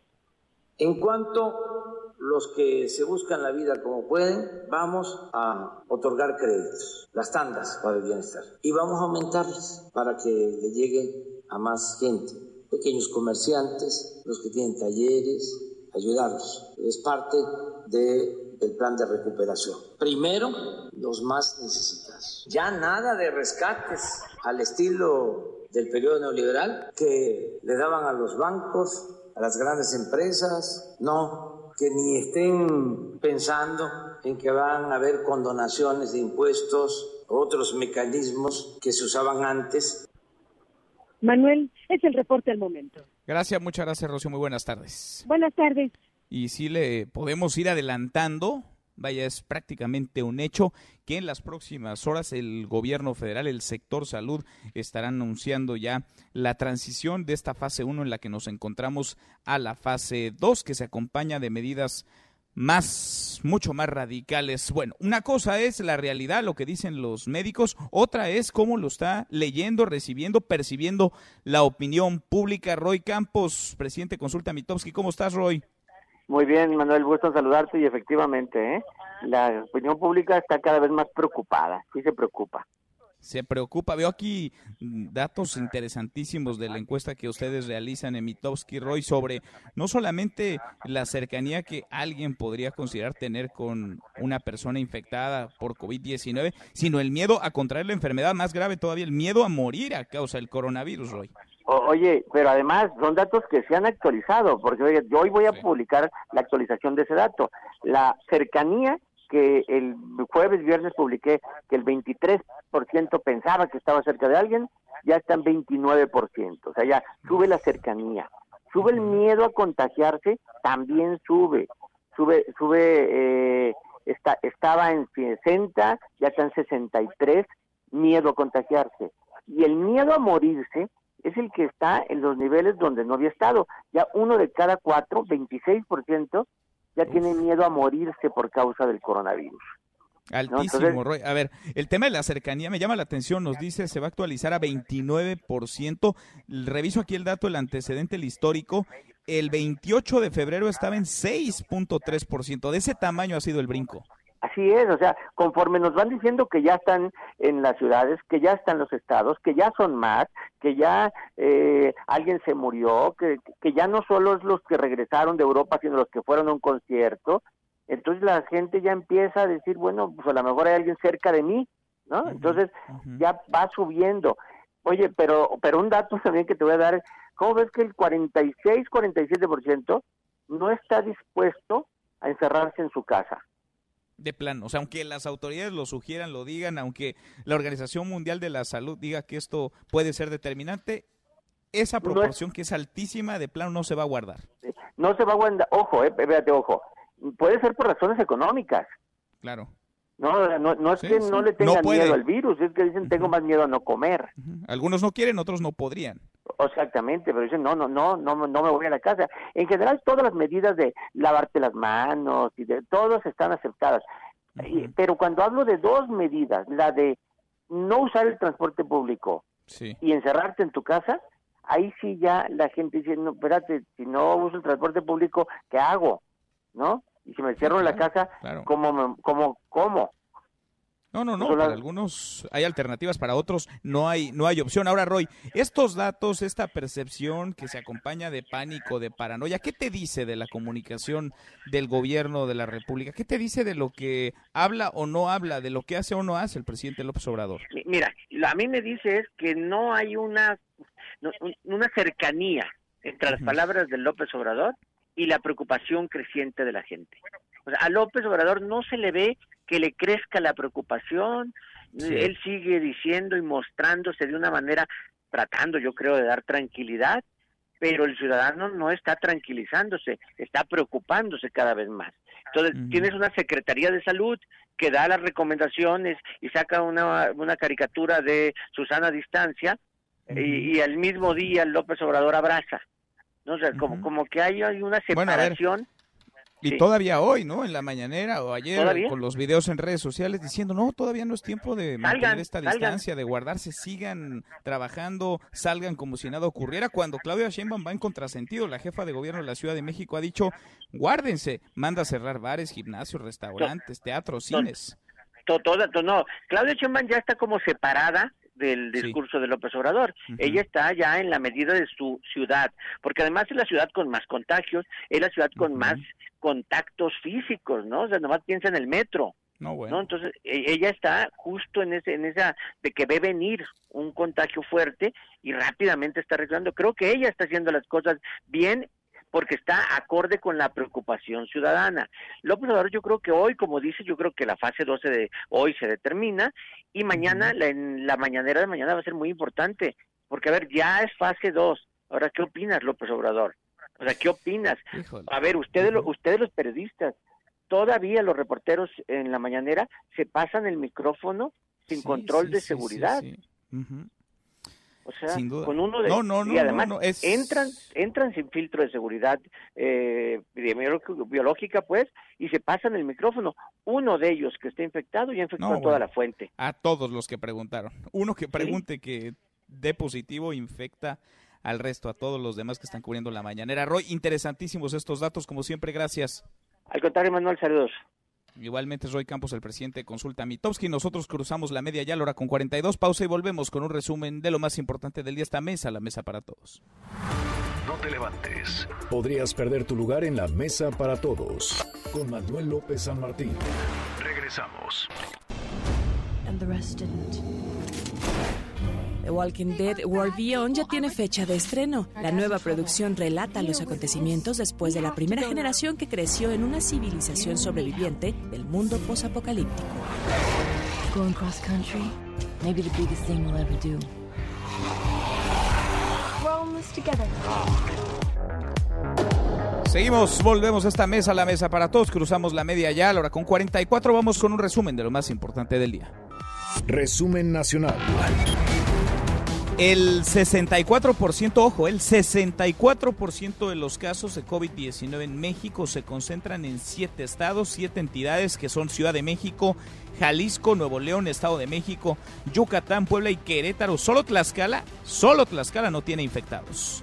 En cuanto los que se buscan la vida como pueden, vamos a otorgar créditos, las tandas para el bienestar, y vamos a aumentarlas para que le llegue a más gente, pequeños comerciantes, los que tienen talleres, ayudarlos. Es parte del plan de recuperación. Primero, los más necesitados. Ya nada de rescates al estilo del periodo neoliberal que le daban a los bancos a las grandes empresas, no, que ni estén pensando en que van a haber condonaciones de impuestos, otros mecanismos que se usaban antes. Manuel, es el reporte al momento. Gracias, muchas gracias, Rocío. Muy buenas tardes. Buenas tardes. Y si le podemos ir adelantando vaya, es prácticamente un hecho que en las próximas horas el gobierno federal, el sector salud, estará anunciando ya la transición de esta fase 1 en la que nos encontramos a la fase 2, que se acompaña de medidas más, mucho más radicales. Bueno, una cosa es la realidad, lo que dicen los médicos, otra es cómo lo está leyendo, recibiendo, percibiendo la opinión pública. Roy Campos, presidente Consulta Mitowski, ¿cómo estás, Roy? Muy bien, Manuel, gusto en saludarte y efectivamente, ¿eh? la opinión pública está cada vez más preocupada, sí se preocupa. Se preocupa, veo aquí datos interesantísimos de la encuesta que ustedes realizan en Mitowski Roy sobre no solamente la cercanía que alguien podría considerar tener con una persona infectada por COVID-19, sino el miedo a contraer la enfermedad más grave todavía, el miedo a morir a causa del coronavirus, Roy. Oye, pero además son datos que se han actualizado, porque oye, yo hoy voy a publicar la actualización de ese dato. La cercanía que el jueves, viernes publiqué, que el 23% pensaba que estaba cerca de alguien, ya está en 29%. O sea, ya sube la cercanía. Sube el miedo a contagiarse, también sube. Sube, sube, eh, está, estaba en 60, ya está en 63, miedo a contagiarse. Y el miedo a morirse, es el que está en los niveles donde no había estado. Ya uno de cada cuatro, 26%, ya tiene miedo a morirse por causa del coronavirus. Altísimo, Roy. A ver, el tema de la cercanía me llama la atención. Nos dice se va a actualizar a 29%. Reviso aquí el dato, el antecedente, el histórico. El 28 de febrero estaba en 6.3%. De ese tamaño ha sido el brinco. Así es, o sea, conforme nos van diciendo que ya están en las ciudades, que ya están los estados, que ya son más, que ya eh, alguien se murió, que, que ya no solo es los que regresaron de Europa, sino los que fueron a un concierto, entonces la gente ya empieza a decir, bueno, pues a lo mejor hay alguien cerca de mí, ¿no? Entonces ya va subiendo. Oye, pero pero un dato también que te voy a dar, ¿cómo ves que el 46, 47% no está dispuesto a encerrarse en su casa? De plano. O sea, aunque las autoridades lo sugieran, lo digan, aunque la Organización Mundial de la Salud diga que esto puede ser determinante, esa proporción que es altísima de plano no se va a guardar. No se va a guardar, ojo, eh, ojo, puede ser por razones económicas. Claro. No, no, es que no le tengan miedo al virus, es que dicen tengo más miedo a no comer. Algunos no quieren, otros no podrían. Exactamente, pero dicen no, no, no, no, no me voy a la casa. En general todas las medidas de lavarte las manos y de todas están aceptadas. pero cuando hablo de dos medidas, la de no usar el transporte público y encerrarte en tu casa, ahí sí ya la gente dice, no, espérate, si no uso el transporte público, ¿qué hago? ¿No? Y si me cierro en la casa, ¿cómo, cómo, cómo? No, no, no. Para algunos hay alternativas, para otros no hay, no hay opción. Ahora, Roy, estos datos, esta percepción que se acompaña de pánico, de paranoia, ¿qué te dice de la comunicación del gobierno de la República? ¿Qué te dice de lo que habla o no habla, de lo que hace o no hace el presidente López Obrador? Mira, a mí me dice es que no hay una, una cercanía entre las palabras de López Obrador y la preocupación creciente de la gente. O sea, a López Obrador no se le ve que le crezca la preocupación, él sigue diciendo y mostrándose de una manera, tratando yo creo de dar tranquilidad, pero el ciudadano no está tranquilizándose, está preocupándose cada vez más. Entonces, tienes una Secretaría de Salud que da las recomendaciones y saca una, una caricatura de Susana Distancia y, al mismo día López Obrador abraza. ¿no? O sea, como, como que hay, hay una separación. Y todavía hoy, ¿no? En la mañanera o ayer con los videos en redes sociales diciendo, no, todavía no es tiempo de mantener esta distancia, de guardarse, sigan trabajando, salgan como si nada ocurriera. Cuando Claudia Sheinbaum va en contrasentido, la jefa de gobierno de la Ciudad de México ha dicho, guárdense, manda a cerrar bares, gimnasios, restaurantes, teatros, cines. Todo, no, Claudia Sheinbaum ya está como separada del discurso de López Obrador. Ella está ya en la medida de su ciudad, porque además es la ciudad con más contagios, es la ciudad con más contactos físicos, ¿no? O sea, nomás piensa en el metro. No, bueno. Entonces, e, ella está justo en ese en esa de que ve venir un contagio fuerte y rápidamente está arreglando. Creo que ella está haciendo las cosas bien porque está acorde con la preocupación ciudadana. López Obrador yo creo que hoy, como dice, yo creo que la fase 12 de hoy se determina y mañana, la, en la mañanera de mañana va a ser muy importante, porque a ver, ya es fase 2. Ahora, ¿qué opinas, López Obrador? O sea, ¿qué opinas? A ver, ustedes, ustedes los periodistas, todavía los reporteros en la mañanera se pasan el micrófono sin control de seguridad. O sea, con uno de no, no, no, y además entran entran sin filtro de seguridad eh, biológica pues y se pasan el micrófono. Uno de ellos que esté infectado y infectó a toda la fuente. A todos los que preguntaron. Uno que pregunte que dé positivo infecta al resto, a todos los demás que están cubriendo la mañanera. Roy, interesantísimos estos datos, como siempre, gracias. Al contrario, Manuel, saludos. Igualmente Roy Campos, el presidente de Consulta Mitowski. Nosotros cruzamos la media ya la hora con 42. Pausa y volvemos con un resumen de lo más importante del día. Esta mesa, la mesa para todos. No te levantes. Podrías perder tu lugar en la mesa para todos. Con Manuel López San Martín. Regresamos. The Walking Dead World Beyond ya tiene fecha de estreno. La nueva producción relata los acontecimientos después de la primera generación que creció en una civilización sobreviviente del mundo posapocalíptico. Going cross country, maybe the biggest thing we'll ever do. together. Seguimos, volvemos a esta mesa, la mesa para todos, cruzamos la media ya, ahora con 44 vamos con un resumen de lo más importante del día. Resumen nacional. El 64%, ojo, el 64% de los casos de COVID-19 en México se concentran en siete estados, siete entidades que son Ciudad de México, Jalisco, Nuevo León, Estado de México, Yucatán, Puebla y Querétaro. Solo Tlaxcala, solo Tlaxcala no tiene infectados.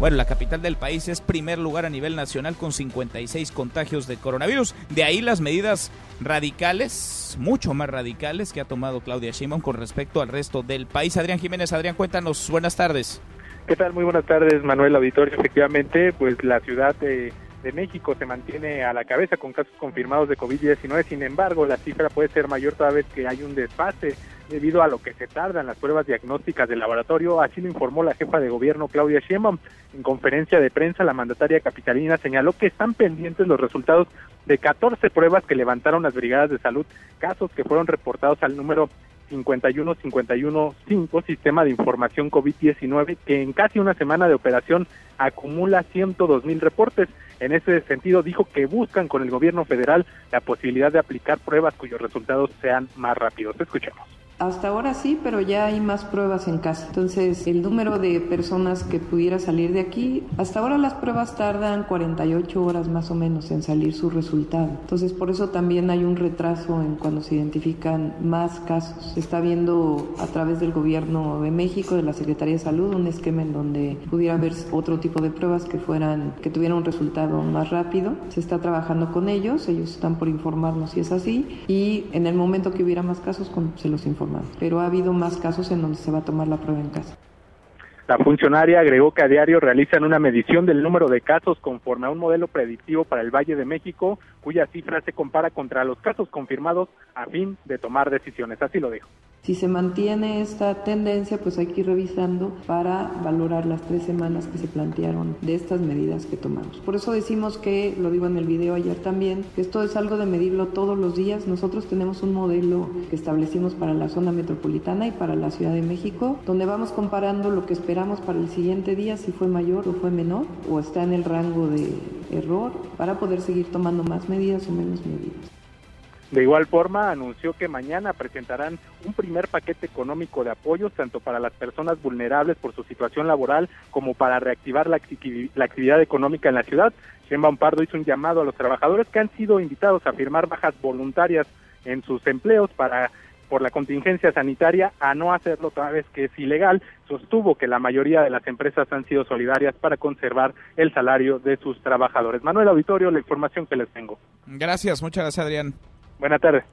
Bueno, la capital del país es primer lugar a nivel nacional con 56 contagios de coronavirus. De ahí las medidas radicales, mucho más radicales que ha tomado Claudia Sheinbaum con respecto al resto del país. Adrián Jiménez, Adrián, cuéntanos, buenas tardes. ¿Qué tal? Muy buenas tardes, Manuel Auditorio. Efectivamente, pues la ciudad de, de México se mantiene a la cabeza con casos confirmados de COVID-19. Sin embargo, la cifra puede ser mayor toda vez que hay un desfase debido a lo que se tardan las pruebas diagnósticas del laboratorio, así lo informó la jefa de gobierno Claudia Sheinbaum. En conferencia de prensa, la mandataria capitalina señaló que están pendientes los resultados de 14 pruebas que levantaron las brigadas de salud, casos que fueron reportados al número 51515, sistema de información COVID-19, que en casi una semana de operación acumula 102 mil reportes. En ese sentido, dijo que buscan con el gobierno federal la posibilidad de aplicar pruebas cuyos resultados sean más rápidos. Escuchemos. Hasta ahora sí, pero ya hay más pruebas en casa. Entonces, el número de personas que pudiera salir de aquí, hasta ahora las pruebas tardan 48 horas más o menos en salir su resultado. Entonces, por eso también hay un retraso en cuando se identifican más casos. Se está viendo a través del gobierno de México, de la Secretaría de Salud, un esquema en donde pudiera haber otro tipo de pruebas que fueran, que tuvieran un resultado más rápido. Se está trabajando con ellos, ellos están por informarnos si es así y en el momento que hubiera más casos se los informamos pero ha habido más casos en donde se va a tomar la prueba en casa. La funcionaria agregó que a diario realizan una medición del número de casos conforme a un modelo predictivo para el Valle de México, cuya cifra se compara contra los casos confirmados a fin de tomar decisiones. Así lo dijo. Si se mantiene esta tendencia, pues hay que ir revisando para valorar las tres semanas que se plantearon de estas medidas que tomamos. Por eso decimos que, lo digo en el video ayer también, que esto es algo de medirlo todos los días. Nosotros tenemos un modelo que establecimos para la zona metropolitana y para la Ciudad de México, donde vamos comparando lo que esperamos para el siguiente día, si fue mayor o fue menor, o está en el rango de error, para poder seguir tomando más medidas o menos medidas. De igual forma, anunció que mañana presentarán un primer paquete económico de apoyos tanto para las personas vulnerables por su situación laboral como para reactivar la, actividad económica en la ciudad. Sheinbaum Pardo hizo un llamado a los trabajadores que han sido invitados a firmar bajas voluntarias en sus empleos para por la contingencia sanitaria a no hacerlo otra vez que es ilegal. Sostuvo que la mayoría de las empresas han sido solidarias para conservar el salario de sus trabajadores. Manuel Auditorio, la información que les tengo. Gracias, muchas gracias Adrián. Buenas tardes.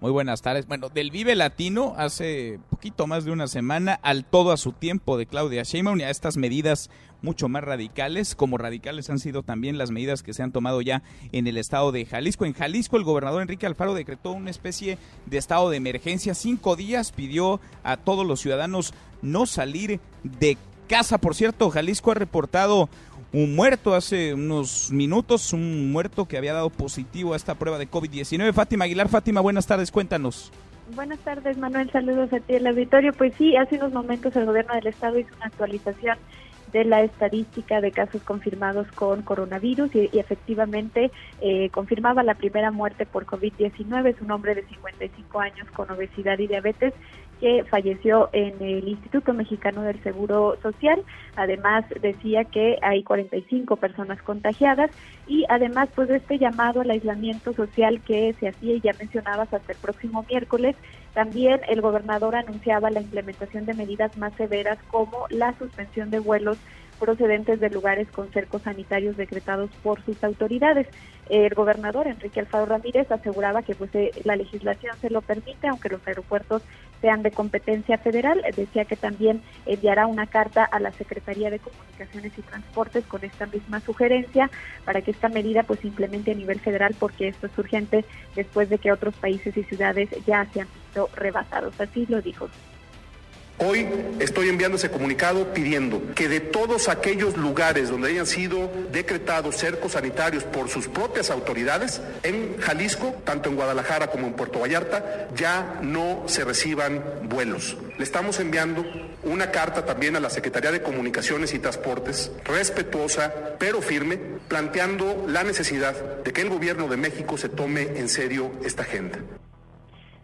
Muy buenas tardes. Bueno, del Vive Latino hace poquito más de una semana al todo a su tiempo de Claudia Sheinbaum y a estas medidas mucho más radicales, como radicales han sido también las medidas que se han tomado ya en el estado de Jalisco. En Jalisco el gobernador Enrique Alfaro decretó una especie de estado de emergencia. Cinco días pidió a todos los ciudadanos no salir de casa. Por cierto, Jalisco ha reportado un muerto hace unos minutos, un muerto que había dado positivo a esta prueba de COVID-19. Fátima Aguilar, Fátima, buenas tardes, cuéntanos. Buenas tardes, Manuel, saludos a ti el auditorio. Pues sí, hace unos momentos el gobierno del estado hizo una actualización de la estadística de casos confirmados con coronavirus y, efectivamente eh, confirmaba la primera muerte por COVID-19. Es un hombre de 55 años con obesidad y diabetes que falleció en el Instituto Mexicano del Seguro Social. Además decía que hay 45 personas contagiadas y además pues de este llamado al aislamiento social que se hacía y ya mencionabas hasta el próximo miércoles, también el gobernador anunciaba la implementación de medidas más severas como la suspensión de vuelos procedentes de lugares con cercos sanitarios decretados por sus autoridades. El gobernador Enrique Alfaro Ramírez aseguraba que pues eh, la legislación se lo permite, aunque los aeropuertos sean de competencia federal. Decía que también enviará una carta a la Secretaría de Comunicaciones y Transportes con esta misma sugerencia para que esta medida pues se implemente a nivel federal porque esto es urgente después de que otros países y ciudades ya se han visto rebasados. Así lo dijo. Hoy estoy enviando ese comunicado pidiendo que de todos aquellos lugares donde hayan sido decretados cercos sanitarios por sus propias autoridades, en Jalisco, tanto en Guadalajara como en Puerto Vallarta, ya no se reciban vuelos. Le estamos enviando una carta también a la Secretaría de Comunicaciones y Transportes, respetuosa pero firme, planteando la necesidad de que el gobierno de México se tome en serio esta agenda.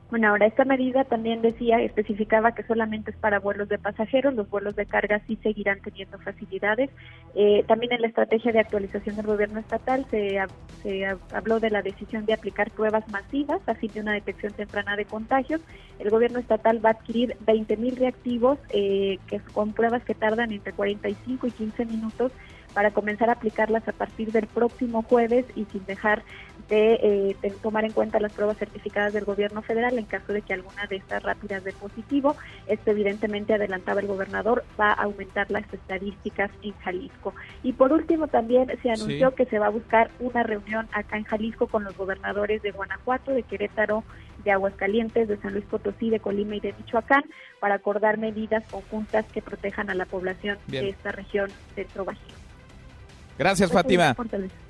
Bueno, ahora esta medida también decía, especificaba que solamente es para vuelos de pasajeros, los vuelos de carga sí seguirán teniendo facilidades. Eh, también en la estrategia de actualización del gobierno estatal se, habló de la decisión de aplicar pruebas masivas a fin de una detección temprana de contagios. El gobierno estatal va a adquirir 20 mil reactivos eh, que con pruebas que tardan entre 45 y 15 minutos para comenzar a aplicarlas a partir del próximo jueves y sin dejar de, eh, tomar en cuenta las pruebas certificadas del gobierno federal en caso de que alguna de estas rápidas de positivo. Esto evidentemente adelantaba el gobernador, va a aumentar las estadísticas en Jalisco. Y por último también se anunció que se va a buscar una reunión acá en Jalisco con los gobernadores de Guanajuato, de Querétaro, de Aguascalientes, de San Luis Potosí, de Colima y de Michoacán para acordar medidas conjuntas que protejan a la población de esta región centro bajío. Gracias, Fátima.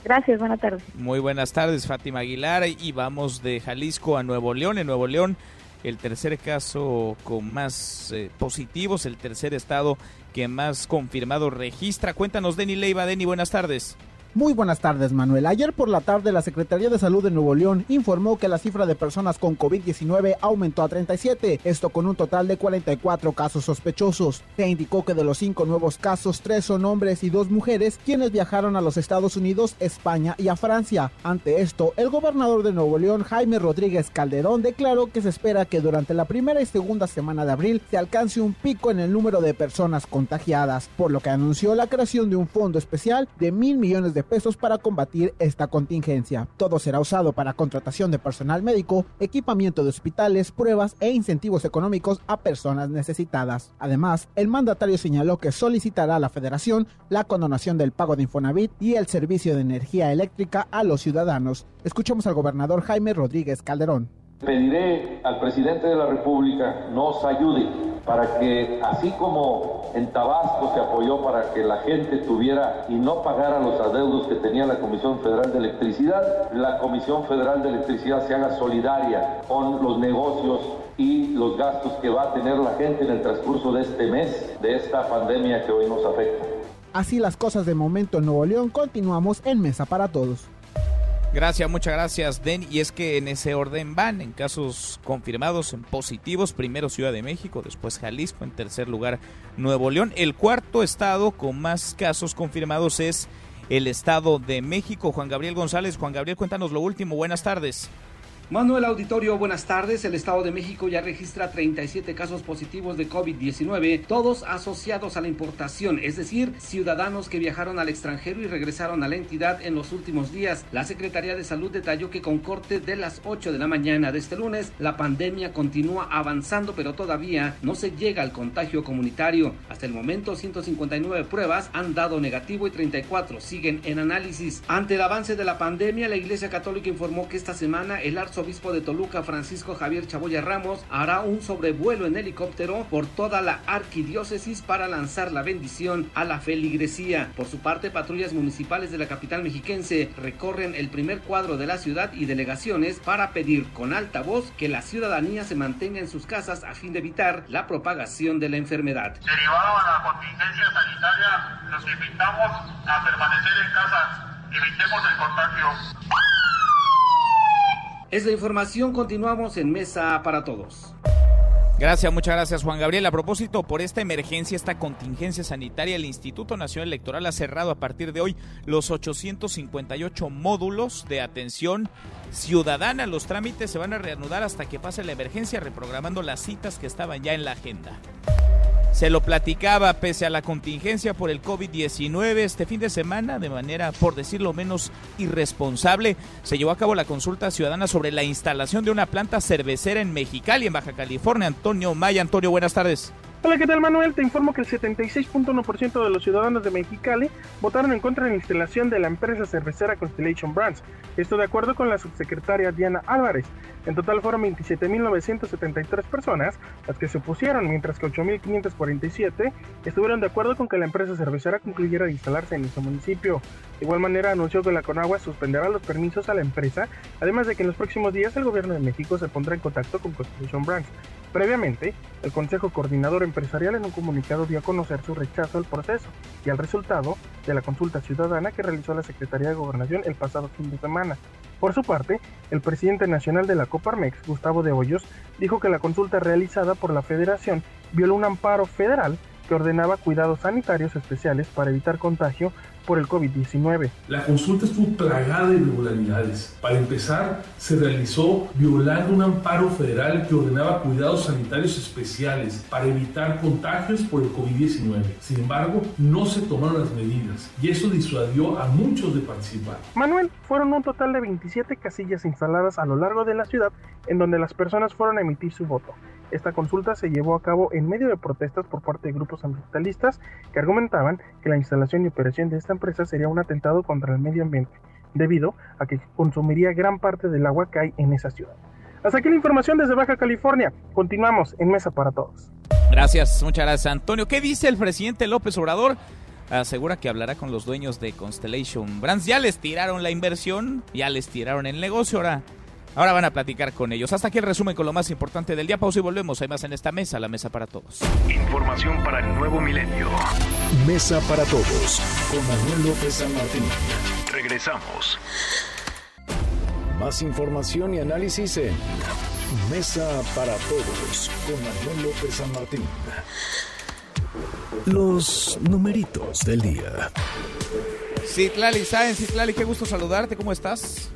Gracias, buenas tardes. Muy buenas tardes, Fátima Aguilar. Y vamos de Jalisco a Nuevo León. En Nuevo León, el tercer caso con más eh, positivos, el tercer estado que más confirmado registra. Cuéntanos, Denny Leiva. Denny, buenas tardes. Muy buenas tardes, Manuel. Ayer por la tarde, la Secretaría de Salud de Nuevo León informó que la cifra de personas con COVID-19 aumentó a 37, esto con un total de 44 casos sospechosos. Se indicó que de los cinco nuevos casos, tres son hombres y dos mujeres, quienes viajaron a los Estados Unidos, España y a Francia. Ante esto, el gobernador de Nuevo León, Jaime Rodríguez Calderón, declaró que se espera que durante la primera y segunda semana de abril se alcance un pico en el número de personas contagiadas, por lo que anunció la creación de un fondo especial de mil millones de pesos para combatir esta contingencia. Todo será usado para contratación de personal médico, equipamiento de hospitales, pruebas e incentivos económicos a personas necesitadas. Además, el mandatario señaló que solicitará a la federación la condonación del pago de Infonavit y el servicio de energía eléctrica a los ciudadanos. Escuchemos al gobernador Jaime Rodríguez Calderón Pediré al presidente de la República nos ayude para que así como en Tabasco se apoyó para que la gente tuviera y no pagara los adeudos que tenía la Comisión Federal de Electricidad, la Comisión Federal de Electricidad se haga solidaria con los negocios y los gastos que va a tener la gente en el transcurso de este mes, de esta pandemia que hoy nos afecta. Así las cosas de momento en Nuevo León, continuamos en Mesa para Todos. Gracias, muchas gracias, Den. Y es que en ese orden van, en casos confirmados en positivos, primero Ciudad de México, después Jalisco, en tercer lugar Nuevo León. El cuarto estado con más casos confirmados es el Estado de México. Juan Gabriel González, Juan Gabriel, cuéntanos lo último. Buenas tardes. Manuel Auditorio, buenas tardes. El Estado de México ya registra 37 casos positivos de COVID-19, todos asociados a la importación, es decir, ciudadanos que viajaron al extranjero y regresaron a la entidad en los últimos días. La Secretaría de Salud detalló que con corte de las 8 de la mañana de este lunes, la pandemia continúa avanzando, pero todavía no se llega al contagio comunitario. Hasta el momento, 159 pruebas han dado negativo y 34 siguen en análisis. Ante el avance de la pandemia, la Iglesia Católica informó que esta semana el obispo de Toluca, Francisco Javier Chaboya Ramos, hará un sobrevuelo en helicóptero por toda la arquidiócesis para lanzar la bendición a la feligresía. Por su parte, patrullas municipales de la capital mexiquense recorren el primer cuadro de la ciudad y delegaciones para pedir con alta voz que la ciudadanía se mantenga en sus casas a fin de evitar la propagación de la enfermedad. Derivado a la contingencia sanitaria, los invitamos a permanecer en casa. Evitemos el contagio. Es la información, continuamos en Mesa para Todos. Gracias, muchas gracias Juan Gabriel. A propósito, por esta emergencia, esta contingencia sanitaria, el Instituto Nacional Electoral ha cerrado a partir de hoy los 858 módulos de atención ciudadana. Los trámites se van a reanudar hasta que pase la emergencia, reprogramando las citas que estaban ya en la agenda. Se lo platicaba pese a la contingencia por el COVID-19 este fin de semana de manera, por decirlo menos, irresponsable. Se llevó a cabo la consulta ciudadana sobre la instalación de una planta cervecera en Mexicali, en Baja California. Antonio Maya. Antonio, buenas tardes. Hola, ¿qué tal Manuel? Te informo que el 76.1% de los ciudadanos de Mexicali votaron en contra de la instalación de la empresa cervecera Constellation Brands. Esto de acuerdo con la subsecretaria Diana Álvarez. En total fueron 27.973 personas las que se opusieron, mientras que 8.547 estuvieron de acuerdo con que la empresa cervecera concluyera de instalarse en ese municipio. De igual manera anunció que la Conagua suspenderá los permisos a la empresa, además de que en los próximos días el gobierno de México se pondrá en contacto con Constellation Brands. Previamente, el Consejo Coordinador Empresarial en un comunicado dio a conocer su rechazo al proceso y al resultado de la consulta ciudadana que realizó la Secretaría de Gobernación el pasado fin de semana. Por su parte, el presidente nacional de la Coparmex, Gustavo de Hoyos, dijo que la consulta realizada por la federación violó un amparo federal que ordenaba cuidados sanitarios especiales para evitar contagio por el COVID-19. La consulta estuvo plagada de irregularidades. Para empezar, se realizó violando un amparo federal que ordenaba cuidados sanitarios especiales para evitar contagios por el COVID-19. Sin embargo, no se tomaron las medidas y eso disuadió a muchos de participar. Manuel, fueron un total de 27 casillas instaladas a lo largo de la ciudad en donde las personas fueron a emitir su voto. Esta consulta se llevó a cabo en medio de protestas por parte de grupos ambientalistas que argumentaban que la instalación y operación de esta empresa sería un atentado contra el medio ambiente, debido a que consumiría gran parte del agua que hay en esa ciudad. Hasta aquí la información desde Baja California. Continuamos en Mesa para Todos. Gracias, muchas gracias Antonio. ¿Qué dice el presidente López Obrador? Asegura que hablará con los dueños de Constellation Brands. Ya les tiraron la inversión, ya les tiraron el negocio, ahora Ahora van a platicar con ellos. Hasta aquí el resumen con lo más importante del día. Pausa y volvemos. Hay más en esta mesa, la mesa para todos. Información para el nuevo milenio. Mesa para todos con Manuel López San Martín. Regresamos. Más información y análisis en Mesa para todos con Manuel López San Martín. Los numeritos del día. Citlali Sáenz, Citlali, qué gusto saludarte. ¿Cómo estás?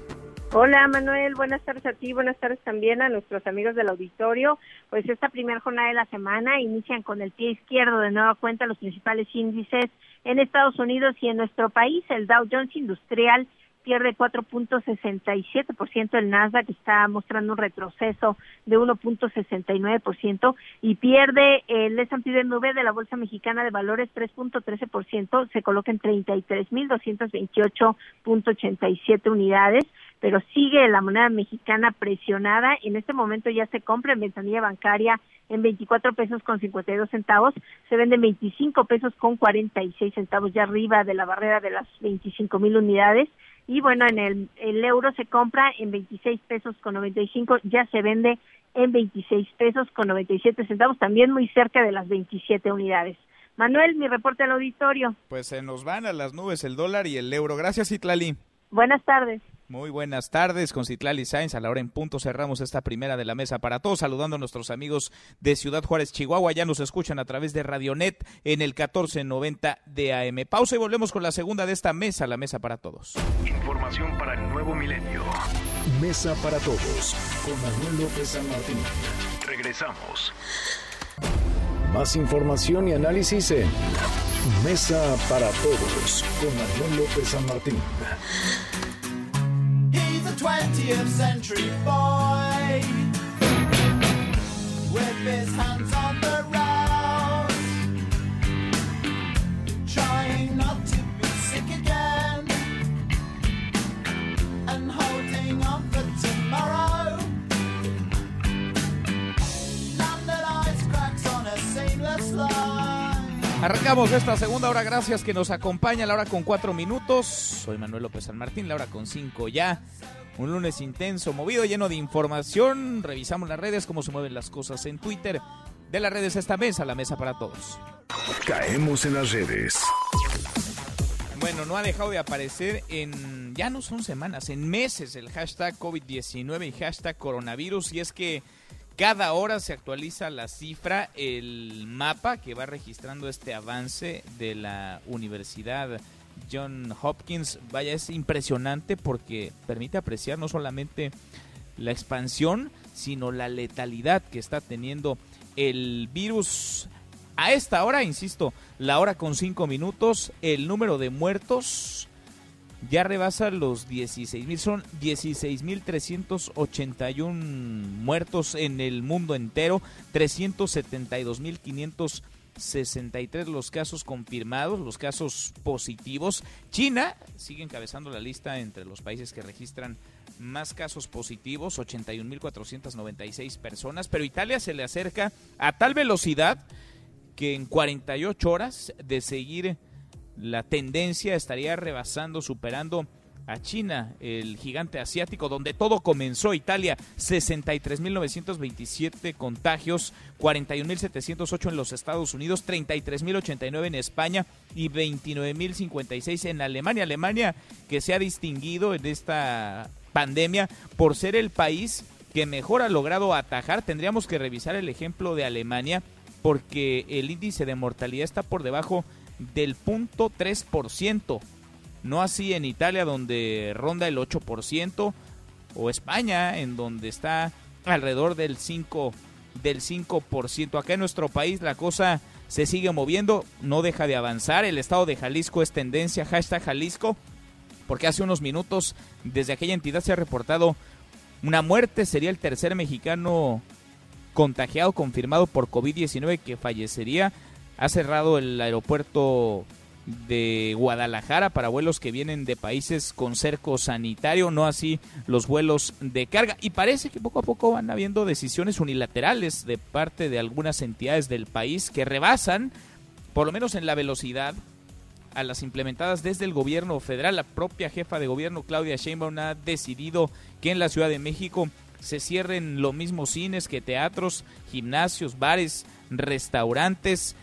Hola Manuel, buenas tardes a ti, buenas tardes también a nuestros amigos del auditorio. Pues esta primera jornada de la semana inician con el pie izquierdo de nueva cuenta los principales índices en Estados Unidos y en nuestro país. El Dow Jones Industrial pierde 4.67%, el Nasdaq está mostrando un retroceso de 1.69% y pierde el S&P nube de la Bolsa Mexicana de Valores 3.13%, se coloca en 33.228.87 unidades. Pero sigue la moneda mexicana presionada. En este momento ya se compra en ventanilla bancaria en 24 pesos con 52 centavos, se vende en 25 pesos con 46 centavos, ya arriba de la barrera de las 25 mil unidades. Y bueno, en el, el euro se compra en 26 pesos con 95, ya se vende en 26 pesos con 97 centavos, también muy cerca de las 27 unidades. Manuel, mi reporte al auditorio. Pues se nos van a las nubes el dólar y el euro. Gracias, Itlali. Buenas tardes. Muy buenas tardes, con Citlali Sainz. A la hora en punto cerramos esta primera de la mesa para todos, saludando a nuestros amigos de Ciudad Juárez, Chihuahua. Ya nos escuchan a través de Radionet en el 1490 de AM. Pausa y volvemos con la segunda de esta mesa, la mesa para todos. Información para el nuevo milenio. Mesa para todos, con Manuel López San Martín. Regresamos. Más información y análisis en Mesa para todos, con Manuel López San Martín. 20th century boy. With his hands Arrancamos esta segunda hora, gracias que nos acompaña la hora con cuatro minutos. Soy Manuel López San Martín, la hora con cinco ya. Un lunes intenso, movido, lleno de información. Revisamos las redes, cómo se mueven las cosas en Twitter. De las redes esta mesa, la mesa para todos. Caemos en las redes. Bueno, no ha dejado de aparecer en, ya no son semanas, en meses el hashtag COVID-19 y hashtag coronavirus. Y es que cada hora se actualiza la cifra, el mapa que va registrando este avance de la Universidad John Hopkins, vaya, es impresionante porque permite apreciar no solamente la expansión, sino la letalidad que está teniendo el virus. A esta hora, insisto, la hora con cinco minutos, el número de muertos ya rebasa los 16 mil, son 16 mil 381 muertos en el mundo entero, 372 mil 500 63 los casos confirmados, los casos positivos. China sigue encabezando la lista entre los países que registran más casos positivos, 81.496 personas, pero Italia se le acerca a tal velocidad que en 48 horas de seguir la tendencia estaría rebasando, superando a China, el gigante asiático, donde todo comenzó. Italia, 63.927 contagios, 41.708 en los Estados Unidos, 33.089 en España y 29.056 en Alemania. Alemania que se ha distinguido en esta pandemia por ser el país que mejor ha logrado atajar. Tendríamos que revisar el ejemplo de Alemania porque el índice de mortalidad está por debajo del punto 3%. No así en Italia donde ronda el 8% o España en donde está alrededor del 5 del 5%. Acá en nuestro país la cosa se sigue moviendo, no deja de avanzar. El estado de Jalisco es tendencia, hashtag Jalisco, porque hace unos minutos desde aquella entidad se ha reportado una muerte. Sería el tercer mexicano contagiado, confirmado por COVID-19 que fallecería. Ha cerrado el aeropuerto de Guadalajara para vuelos que vienen de países con cerco sanitario, no así los vuelos de carga. Y parece que poco a poco van habiendo decisiones unilaterales de parte de algunas entidades del país que rebasan, por lo menos en la velocidad, a las implementadas desde el gobierno federal. La propia jefa de gobierno, Claudia Sheinbaum, ha decidido que en la Ciudad de México se cierren lo mismo cines que teatros, gimnasios, bares, restaurantes,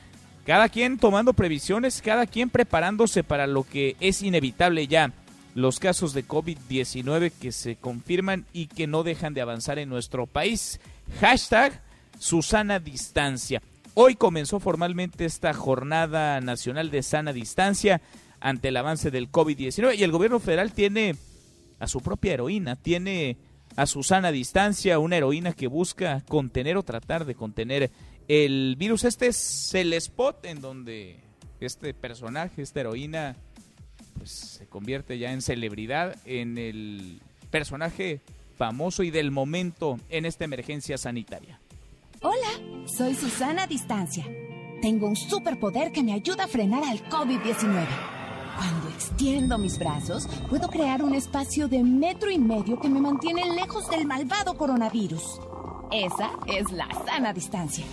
cada quien tomando previsiones, cada quien preparándose para lo que es inevitable ya, los casos de COVID-19 que se confirman y que no dejan de avanzar en nuestro país. Hashtag Susana Distancia. Hoy comenzó formalmente esta jornada nacional de sana distancia ante el avance del COVID-19 y el gobierno federal tiene a su propia heroína, tiene a Susana Distancia, una heroína que busca contener o tratar de contener el virus este es el spot en donde este personaje, esta heroína, pues se convierte ya en celebridad, en el personaje famoso y del momento en esta emergencia sanitaria. Hola, soy Susana Distancia. Tengo un superpoder que me ayuda a frenar al COVID-19. Cuando extiendo mis brazos, puedo crear un espacio de metro y medio que me mantiene lejos del malvado coronavirus. Esa es la sana distancia.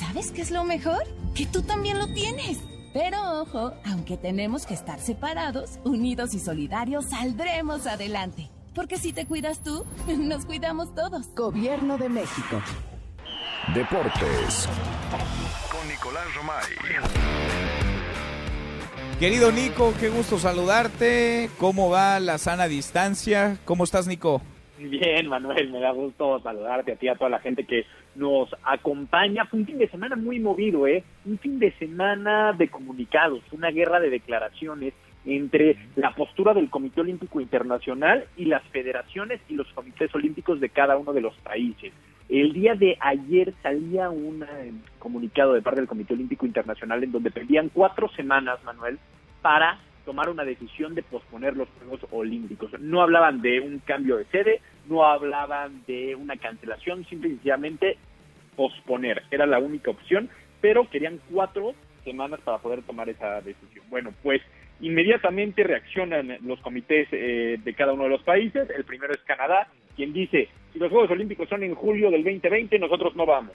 ¿Sabes qué es lo mejor? Que tú también lo tienes. Pero ojo, aunque tenemos que estar separados, unidos y solidarios, saldremos adelante. Porque si te cuidas tú, nos cuidamos todos. Gobierno de México. Deportes. Con Nicolás Romay. Querido Nico, qué gusto saludarte. ¿Cómo va la sana distancia? ¿Cómo estás, Nico? Bien, Manuel, me da gusto saludarte a ti, a toda la gente que nos acompaña. Fue un fin de semana muy movido, ¿eh? Un fin de semana de comunicados, una guerra de declaraciones entre la postura del Comité Olímpico Internacional y las federaciones y los comités olímpicos de cada uno de los países. El día de ayer salía un eh, comunicado de parte del Comité Olímpico Internacional en donde pedían cuatro semanas, Manuel, para tomar una decisión de posponer los Juegos Olímpicos. No hablaban de un cambio de sede, no hablaban de una cancelación, simplemente posponer. Era la única opción, pero querían cuatro semanas para poder tomar esa decisión. Bueno, pues inmediatamente reaccionan los comités eh, de cada uno de los países. El primero es Canadá, quien dice, si los Juegos Olímpicos son en julio del 2020, nosotros no vamos.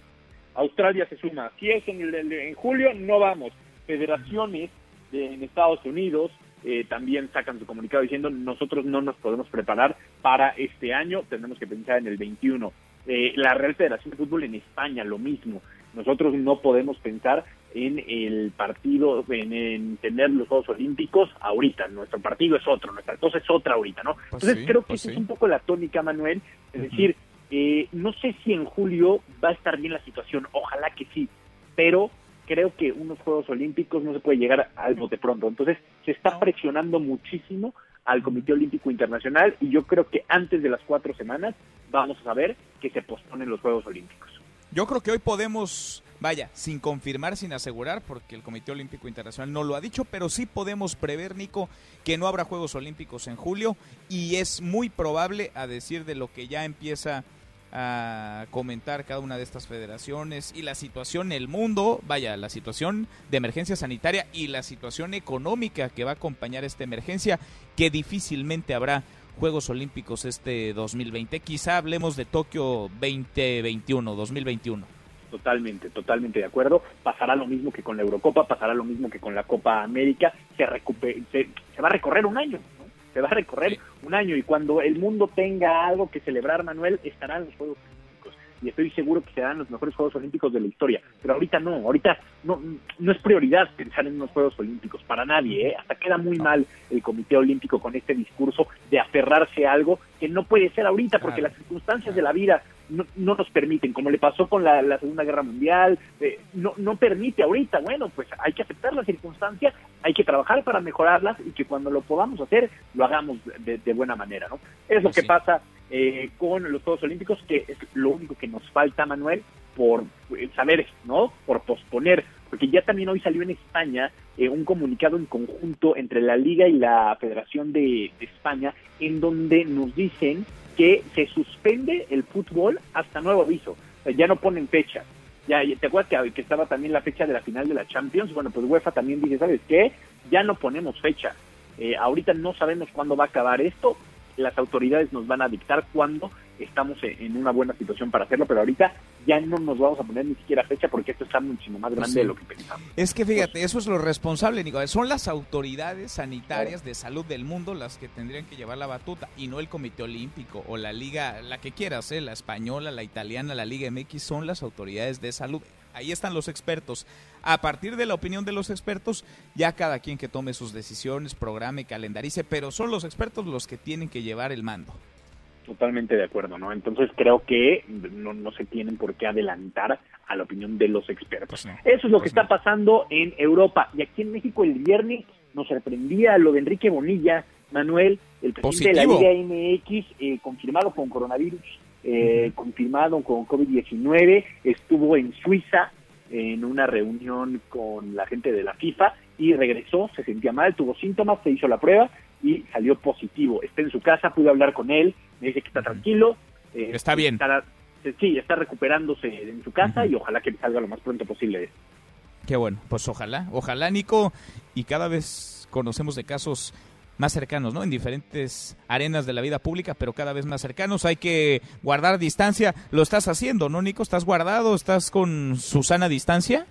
Australia se suma, si es en, en julio, no vamos. Federaciones en Estados Unidos eh, también sacan su comunicado diciendo nosotros no nos podemos preparar para este año, tenemos que pensar en el 21. Eh, la Real Federación de Fútbol en España, lo mismo. Nosotros no podemos pensar en el partido, en, tener los Juegos Olímpicos ahorita. Nuestro partido es otro, nuestra cosa es otra ahorita, ¿no? Pues Entonces creo que pues esa es un poco la tónica, Manuel. Es decir, eh, no sé si en julio va a estar bien la situación, ojalá que sí, pero creo que unos Juegos Olímpicos no se puede llegar al de pronto. Entonces, se está presionando muchísimo al Comité Olímpico Internacional y yo creo que antes de las cuatro semanas vamos a saber que se posponen los Juegos Olímpicos. Yo creo que hoy podemos, vaya, sin confirmar, sin asegurar, porque el Comité Olímpico Internacional no lo ha dicho, pero sí podemos prever, Nico, que no habrá Juegos Olímpicos en julio y es muy probable, a decir de lo que ya empieza a comentar cada una de estas federaciones y la situación en el mundo, vaya, la situación de emergencia sanitaria y la situación económica que va a acompañar esta emergencia, que difícilmente habrá Juegos Olímpicos este 2020. Quizá hablemos de Tokio 2021, 2021. Totalmente, totalmente de acuerdo. Pasará lo mismo que con la Eurocopa, pasará lo mismo que con la Copa América. Se, se, se va a recorrer un año se va a recorrer un año y cuando el mundo tenga algo que celebrar, Manuel, estarán los Juegos. Y estoy seguro que serán los mejores Juegos Olímpicos de la historia. Pero ahorita no, ahorita no, no es prioridad pensar en unos Juegos Olímpicos, para nadie. ¿eh? Hasta queda muy mal el Comité Olímpico con este discurso de aferrarse a algo que no puede ser ahorita, porque las circunstancias de la vida no, no, nos permiten, como le pasó con la, Segunda Guerra Mundial, eh, no, no permite ahorita, bueno, pues hay que aceptar las circunstancias, hay que trabajar para mejorarlas y que cuando lo podamos hacer, lo hagamos de, buena manera, ¿no? Es lo pues que pasa eh, con los Juegos Olímpicos, que es lo único que nos falta, Manuel, por eh, saber, ¿no? Por posponer, porque ya también hoy salió en España un comunicado en conjunto entre la Liga y la Federación de, España, en donde nos dicen que se suspende el fútbol hasta nuevo aviso. ya no ponen fecha. Ya, ¿Te acuerdas que, estaba también la fecha de la final de la Champions? Bueno, pues UEFA también dice, ¿sabes qué? Ya no ponemos fecha. Eh, ahorita no sabemos cuándo va a acabar esto. Las autoridades nos van a dictar cuándo estamos en una buena situación para hacerlo, pero ahorita ya no nos vamos a poner ni siquiera fecha porque esto está muchísimo más grande de lo que pensamos. Es que fíjate, eso es lo responsable, Nico. Son las autoridades sanitarias de salud del mundo las que tendrían que llevar la batuta y no el Comité Olímpico o la liga, la que quieras, ¿eh? la española, la italiana, la Liga MX, son las autoridades de salud. Ahí están los expertos. A partir de la opinión de los expertos, ya cada quien que tome sus decisiones, programe, calendarice, pero son los expertos los que tienen que llevar el mando. Totalmente de acuerdo, ¿no? Entonces creo que no, no se tienen por qué adelantar a la opinión de los expertos. Pues Eso es lo que pues está pasando en Europa. Y aquí en México el viernes nos sorprendía lo de Enrique Bonilla, Manuel, el presidente de la Liga MX, eh, confirmado con coronavirus, eh, confirmado con COVID-19, estuvo en Suiza en una reunión con la gente de la FIFA y regresó, se sentía mal, tuvo síntomas, se hizo la prueba y salió positivo. Está en su casa, pude hablar con él, me dice que está tranquilo. Eh, está bien. sí, está recuperándose en su casa y ojalá que salga lo más pronto posible. Qué bueno, pues ojalá, ojalá Nico, y cada vez conocemos de casos más cercanos, ¿no? En diferentes arenas de la vida pública, pero cada vez más cercanos. Hay que guardar distancia. Lo estás haciendo, ¿no, Nico? ¿Estás guardado? ¿Estás con Susana distancia?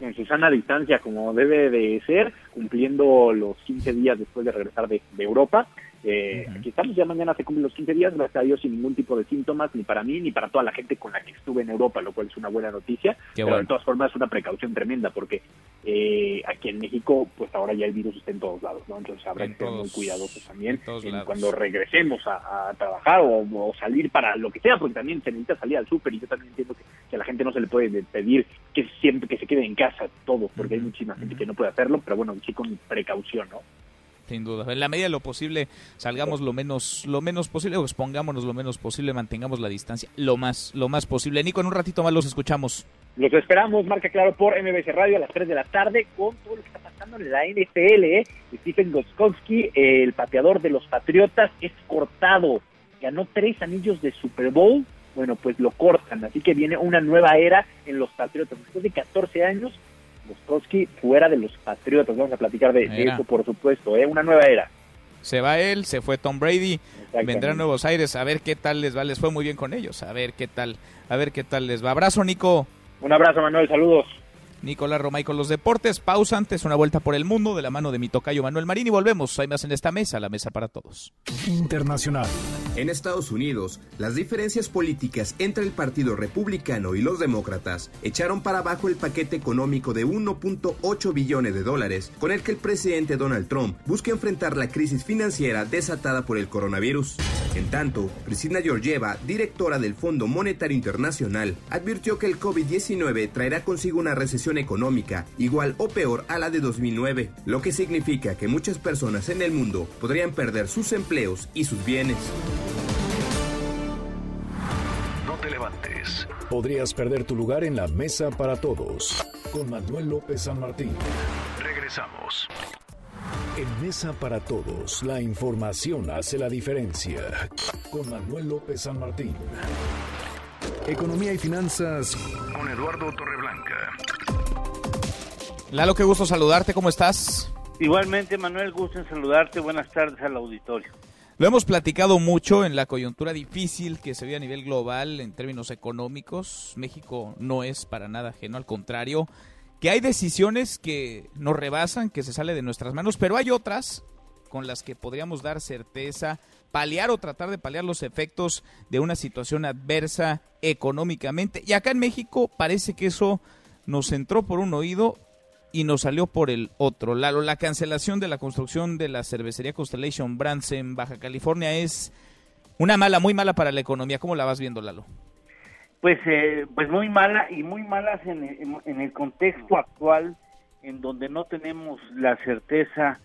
En Susana distancia, como debe de ser, cumpliendo los 15 días después de regresar de Europa. Eh, Aquí estamos, ya mañana se cumplen los 15 días, gracias a Dios, sin ningún tipo de síntomas, ni para mí, ni para toda la gente con la que estuve en Europa, lo cual es una buena noticia. Qué pero bueno. de todas formas es una precaución tremenda, porque eh, aquí en México, pues ahora ya el virus está en todos lados, ¿no? Entonces habrá En que ser muy cuidadosos también en cuando regresemos a, a trabajar o, o salir para lo que sea, porque también se necesita salir al súper y yo también entiendo que, que a la gente no se le puede pedir que siempre que se quede en casa todo, porque hay muchísima gente que no puede hacerlo, pero bueno, sí con precaución, ¿no? Sin duda. En la medida de lo posible, salgamos lo menos, lo menos posible, o expongámonos lo menos posible, mantengamos la distancia lo más, lo más posible. Nico, en un ratito más los escuchamos. Los esperamos, marca claro por MBC Radio a las 3 de la tarde con todo lo que está pasando en la NFL. ¿eh? Stephen Goskowski, el pateador de los Patriotas, es cortado. Ganó tres anillos de Super Bowl. Bueno, pues lo cortan. Así que viene una nueva era en los Patriotas. Después de 14 años, Goskowski fuera de los Patriotas. Vamos a platicar de, eso, por supuesto. ¿eh? Una nueva era. Se va él, se fue Tom Brady, vendrá a Nuevos Aires, a ver qué tal les va. Les fue muy bien con ellos, a ver qué tal, a ver qué tal les va. Abrazo, Nico. Un abrazo, Manuel. Saludos. Nicolás Romay con los deportes. Pausa antes, una vuelta por el mundo de la mano de mi tocayo Manuel Marín y volvemos. Hay más en esta mesa, la mesa para todos. Internacional. En Estados Unidos, las diferencias políticas entre el Partido Republicano y los demócratas echaron para abajo el paquete económico de 1.8 billones de dólares con el que el presidente Donald Trump busca enfrentar la crisis financiera desatada por el coronavirus. En tanto, Priscilla Georgieva, directora del Fondo Monetario Internacional, advirtió que el COVID-19 traerá consigo una recesión económica igual o peor a la de 2009, lo que significa que muchas personas en el mundo podrían perder sus empleos y sus bienes. No te levantes. Podrías perder tu lugar en la mesa para todos. Con Manuel López San Martín. Regresamos. En Mesa para Todos, la información hace la diferencia. Con Manuel López San Martín. Economía y finanzas con Eduardo Torreblanca. Lalo, qué gusto saludarte, ¿cómo estás? Igualmente, Manuel, gusto en saludarte. Buenas tardes al auditorio. Lo hemos platicado mucho en la coyuntura difícil que se ve a nivel global en términos económicos. México no es para nada ajeno, al contrario, que hay decisiones que nos rebasan, que se sale de nuestras manos, pero hay otras con las que podríamos dar certeza, paliar o tratar de paliar los efectos de una situación adversa económicamente. Y acá en México parece que eso nos entró por un oído y nos salió por el otro. Lalo, la cancelación de la construcción de la cervecería Constellation Brands en Baja California es una mala, muy mala para la economía. ¿Cómo la vas viendo, Lalo? Pues, eh, pues muy mala y muy malas en, en- en el contexto actual, en donde no tenemos la certeza,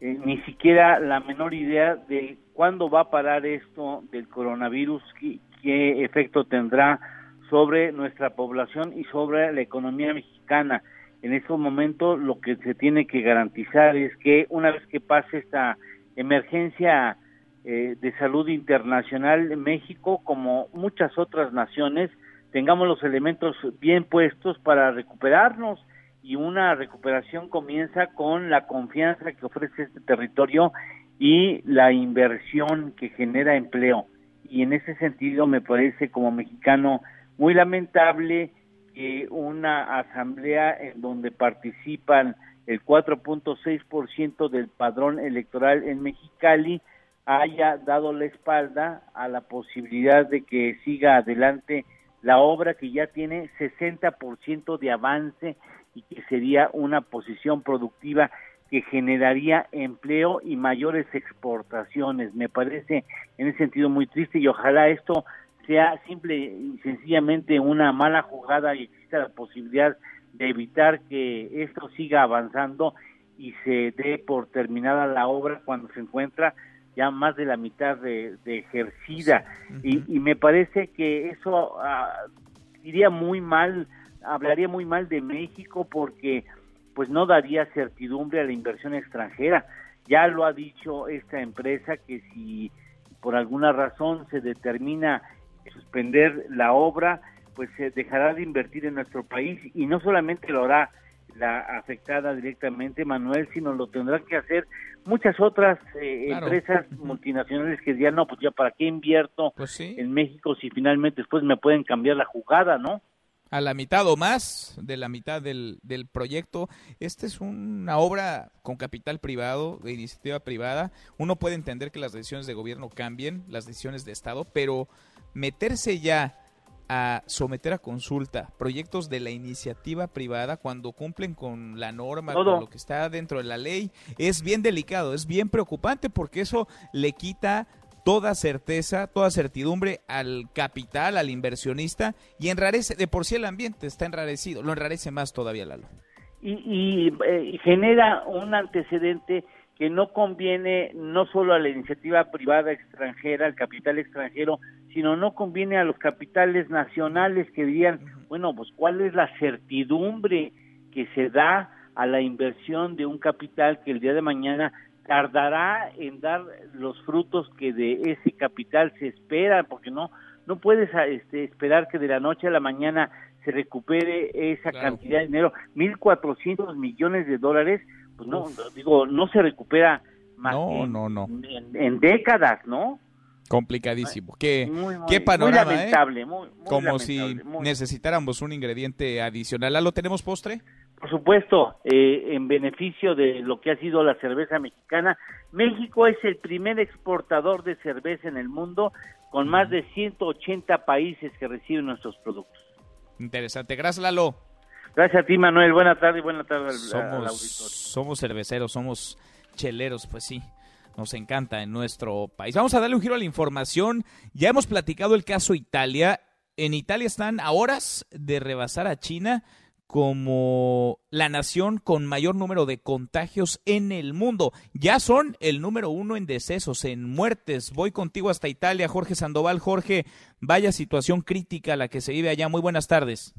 eh, ni siquiera la menor idea de cuándo va a parar esto del coronavirus, qué, qué efecto tendrá sobre nuestra población y sobre la economía mexicana. En estos momentos lo que se tiene que garantizar es que una vez que pase esta emergencia eh, de salud internacional en México, como muchas otras naciones, tengamos los elementos bien puestos para recuperarnos y una recuperación comienza con la confianza que ofrece este territorio y la inversión que genera empleo. Y en ese sentido me parece como mexicano muy lamentable que una asamblea en donde participan el 4.6% del padrón electoral en Mexicali haya dado la espalda a la posibilidad de que siga adelante la obra que ya tiene 60% de avance y que sería una posición productiva que generaría empleo y mayores exportaciones. Me parece en ese sentido muy triste y ojalá esto sea simple y sencillamente una mala jugada y exista la posibilidad de evitar que esto siga avanzando y se dé por terminada la obra cuando se encuentra ya más de la mitad de, de ejercida y, y me parece que eso ah, iría muy mal, hablaría muy mal de México porque pues no daría certidumbre a la inversión extranjera. Ya lo ha dicho esta empresa que si por alguna razón se determina suspender la obra, pues se dejará de invertir en nuestro país y no solamente lo hará la afectada directamente, Manuel, sino lo tendrán que hacer muchas otras eh, empresas multinacionales que ya no, pues ya para qué invierto pues en México si finalmente después me pueden cambiar la jugada, ¿no? a la mitad o más de la mitad del, del proyecto. Esta es una obra con capital privado, de iniciativa privada. Uno puede entender que las decisiones de gobierno cambien, las decisiones de Estado, pero meterse ya a someter a consulta proyectos de la iniciativa privada cuando cumplen con la norma, con lo que está dentro de la ley, es bien delicado, es bien preocupante porque eso le quita toda certeza, toda certidumbre al capital, al inversionista y enrarece, de por sí el ambiente está enrarecido, lo enrarece más todavía Lalo. Y, y eh, genera un antecedente que no conviene no solo a la iniciativa privada extranjera, al capital extranjero, sino no conviene a los capitales nacionales que dirían, bueno, pues cuál es la certidumbre que se da a la inversión de un capital que el día de mañana tardará en dar los frutos que de ese capital se espera, porque no no puedes este, esperar que de la noche a la mañana se recupere esa cantidad de dinero, 1.400 millones de dólares, pues no, digo, no se recupera más no, no, no. En, décadas, ¿no? Complicadísimo. Qué, qué panorama, muy lamentable, muy, Como si necesitáramos un ingrediente adicional. ¿Lo tenemos postre? Por supuesto, eh, en beneficio de lo que ha sido la cerveza mexicana, México es el primer exportador de cerveza en el mundo con más de 180 países que reciben nuestros productos. Interesante. Gracias, Lalo. Gracias a ti, Manuel. Buena tarde y buena tarde al, somos, Somos cerveceros, somos cheleros, pues sí. Nos encanta en nuestro país. Vamos a darle un giro a la información. Ya hemos platicado el caso Italia. En Italia están a horas de rebasar a China como la nación con mayor número de contagios en el mundo. Ya son el número uno en decesos, en muertes. Voy contigo hasta Italia, Jorge Sandoval. Jorge, vaya situación crítica la que se vive allá. Muy buenas tardes.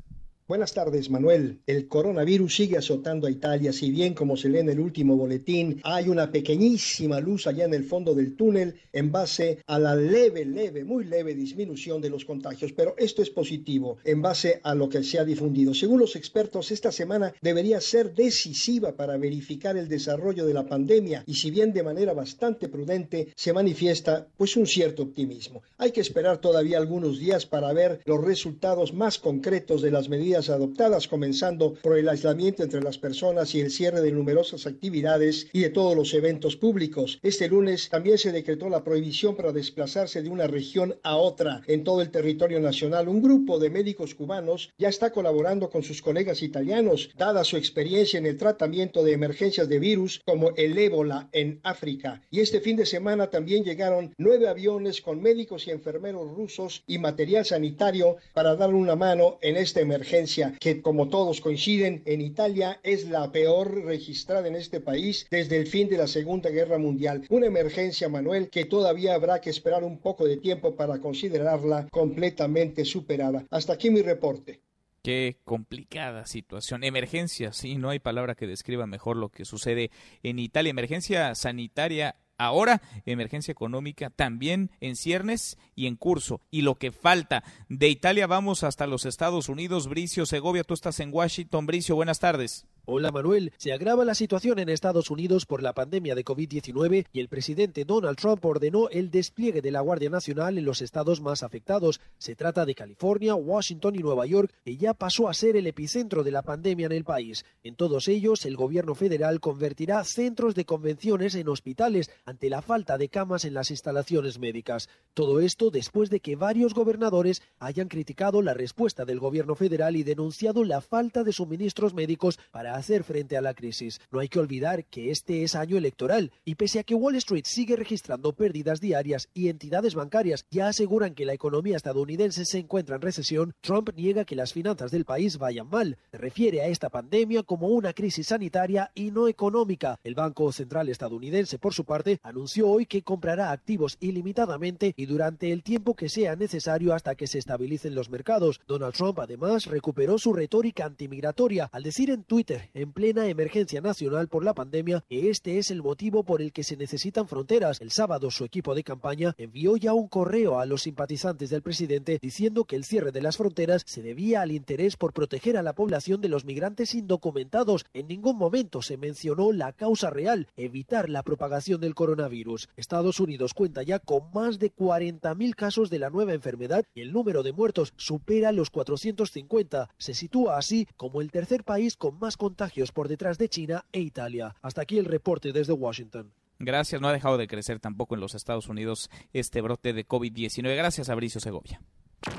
Buenas tardes, Manuel. El coronavirus sigue azotando a Italia, si bien como se lee en el último boletín, hay una pequeñísima luz allá en el fondo del túnel en base a la leve, leve, muy leve disminución de los contagios. Pero esto es positivo en base a lo que se ha difundido. Según los expertos, esta semana debería ser decisiva para verificar el desarrollo de la pandemia y si bien de manera bastante prudente se manifiesta pues un cierto optimismo. Hay que esperar todavía algunos días para ver los resultados más concretos de las medidas adoptadas, comenzando por el aislamiento entre las personas y el cierre de numerosas actividades y de todos los eventos públicos. Este lunes también se decretó la prohibición para desplazarse de una región a otra en todo el territorio nacional. Un grupo de médicos cubanos ya está colaborando con sus colegas italianos, dada su experiencia en el tratamiento de emergencias de virus como el ébola en África. Y este fin de semana también llegaron nueve aviones con médicos y enfermeros rusos y material sanitario para dar una mano en esta emergencia que como todos coinciden en Italia es la peor registrada en este país desde el fin de la Segunda Guerra Mundial. Una emergencia, Manuel, que todavía habrá que esperar un poco de tiempo para considerarla completamente superada. Hasta aquí mi reporte. Qué complicada situación. Emergencia, sí, no hay palabra que describa mejor lo que sucede en Italia. Emergencia sanitaria ahora, emergencia económica también en ciernes y en curso. Y lo que falta. De Italia vamos hasta los Estados Unidos. Bricio Segovia, tú estás en Washington. Bricio, buenas tardes. Hola Manuel, se agrava la situación en Estados Unidos por la pandemia de COVID-19 y el presidente Donald Trump ordenó el despliegue de la Guardia Nacional en los estados más afectados. Se trata de California, Washington y Nueva York, que ya pasó a ser el epicentro de la pandemia en el país. En todos ellos, el gobierno federal convertirá centros de convenciones en hospitales ante la falta de camas en las instalaciones médicas. Todo esto después de que varios gobernadores hayan criticado la respuesta del gobierno federal y denunciado la falta de suministros médicos para hacer frente a la crisis. No hay que olvidar que este es año electoral y pese a que Wall Street sigue registrando pérdidas diarias y entidades bancarias ya aseguran que la economía estadounidense se encuentra en recesión, Trump niega que las finanzas del país vayan mal. Se refiere a esta pandemia como una crisis sanitaria y no económica. El Banco Central estadounidense, por su parte, anunció hoy que comprará activos ilimitadamente y durante el tiempo que sea necesario hasta que se estabilicen los mercados. Donald Trump además recuperó su retórica antimigratoria al decir en Twitter en plena emergencia nacional por la pandemia que este es el motivo por el que se necesitan fronteras. El sábado su equipo de campaña envió ya un correo a los simpatizantes del presidente diciendo que el cierre de las fronteras se debía al interés por proteger a la población de los migrantes indocumentados. En ningún momento se mencionó la causa real, evitar la propagación del coronavirus. Estados Unidos cuenta ya con más de 40.000 casos de la nueva enfermedad y el número de muertos supera los 450. Se sitúa así como el tercer país con más contagios por detrás de China e Italia. Hasta aquí el reporte desde Washington. Gracias, no ha dejado de crecer tampoco en los Estados Unidos este brote de COVID-19. Gracias, Abricio Segovia.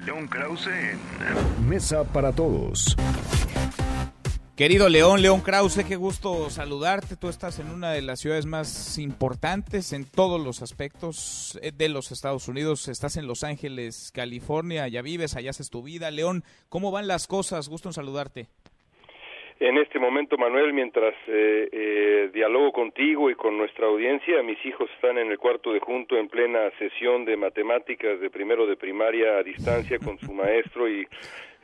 León Krause en Mesa para Todos. Querido León, León Krause, qué gusto saludarte. Tú estás en una de las ciudades más importantes en todos los aspectos eh, de los Estados Unidos. Estás en Los Ángeles, California, ya vives, allá haces tu vida. León, ¿cómo van las cosas? Gusto en saludarte. En este momento, Manuel, mientras eh, eh, dialogo contigo y con nuestra audiencia, mis hijos están en el cuarto de junto en plena sesión de matemáticas de primero de primaria a distancia con su maestro y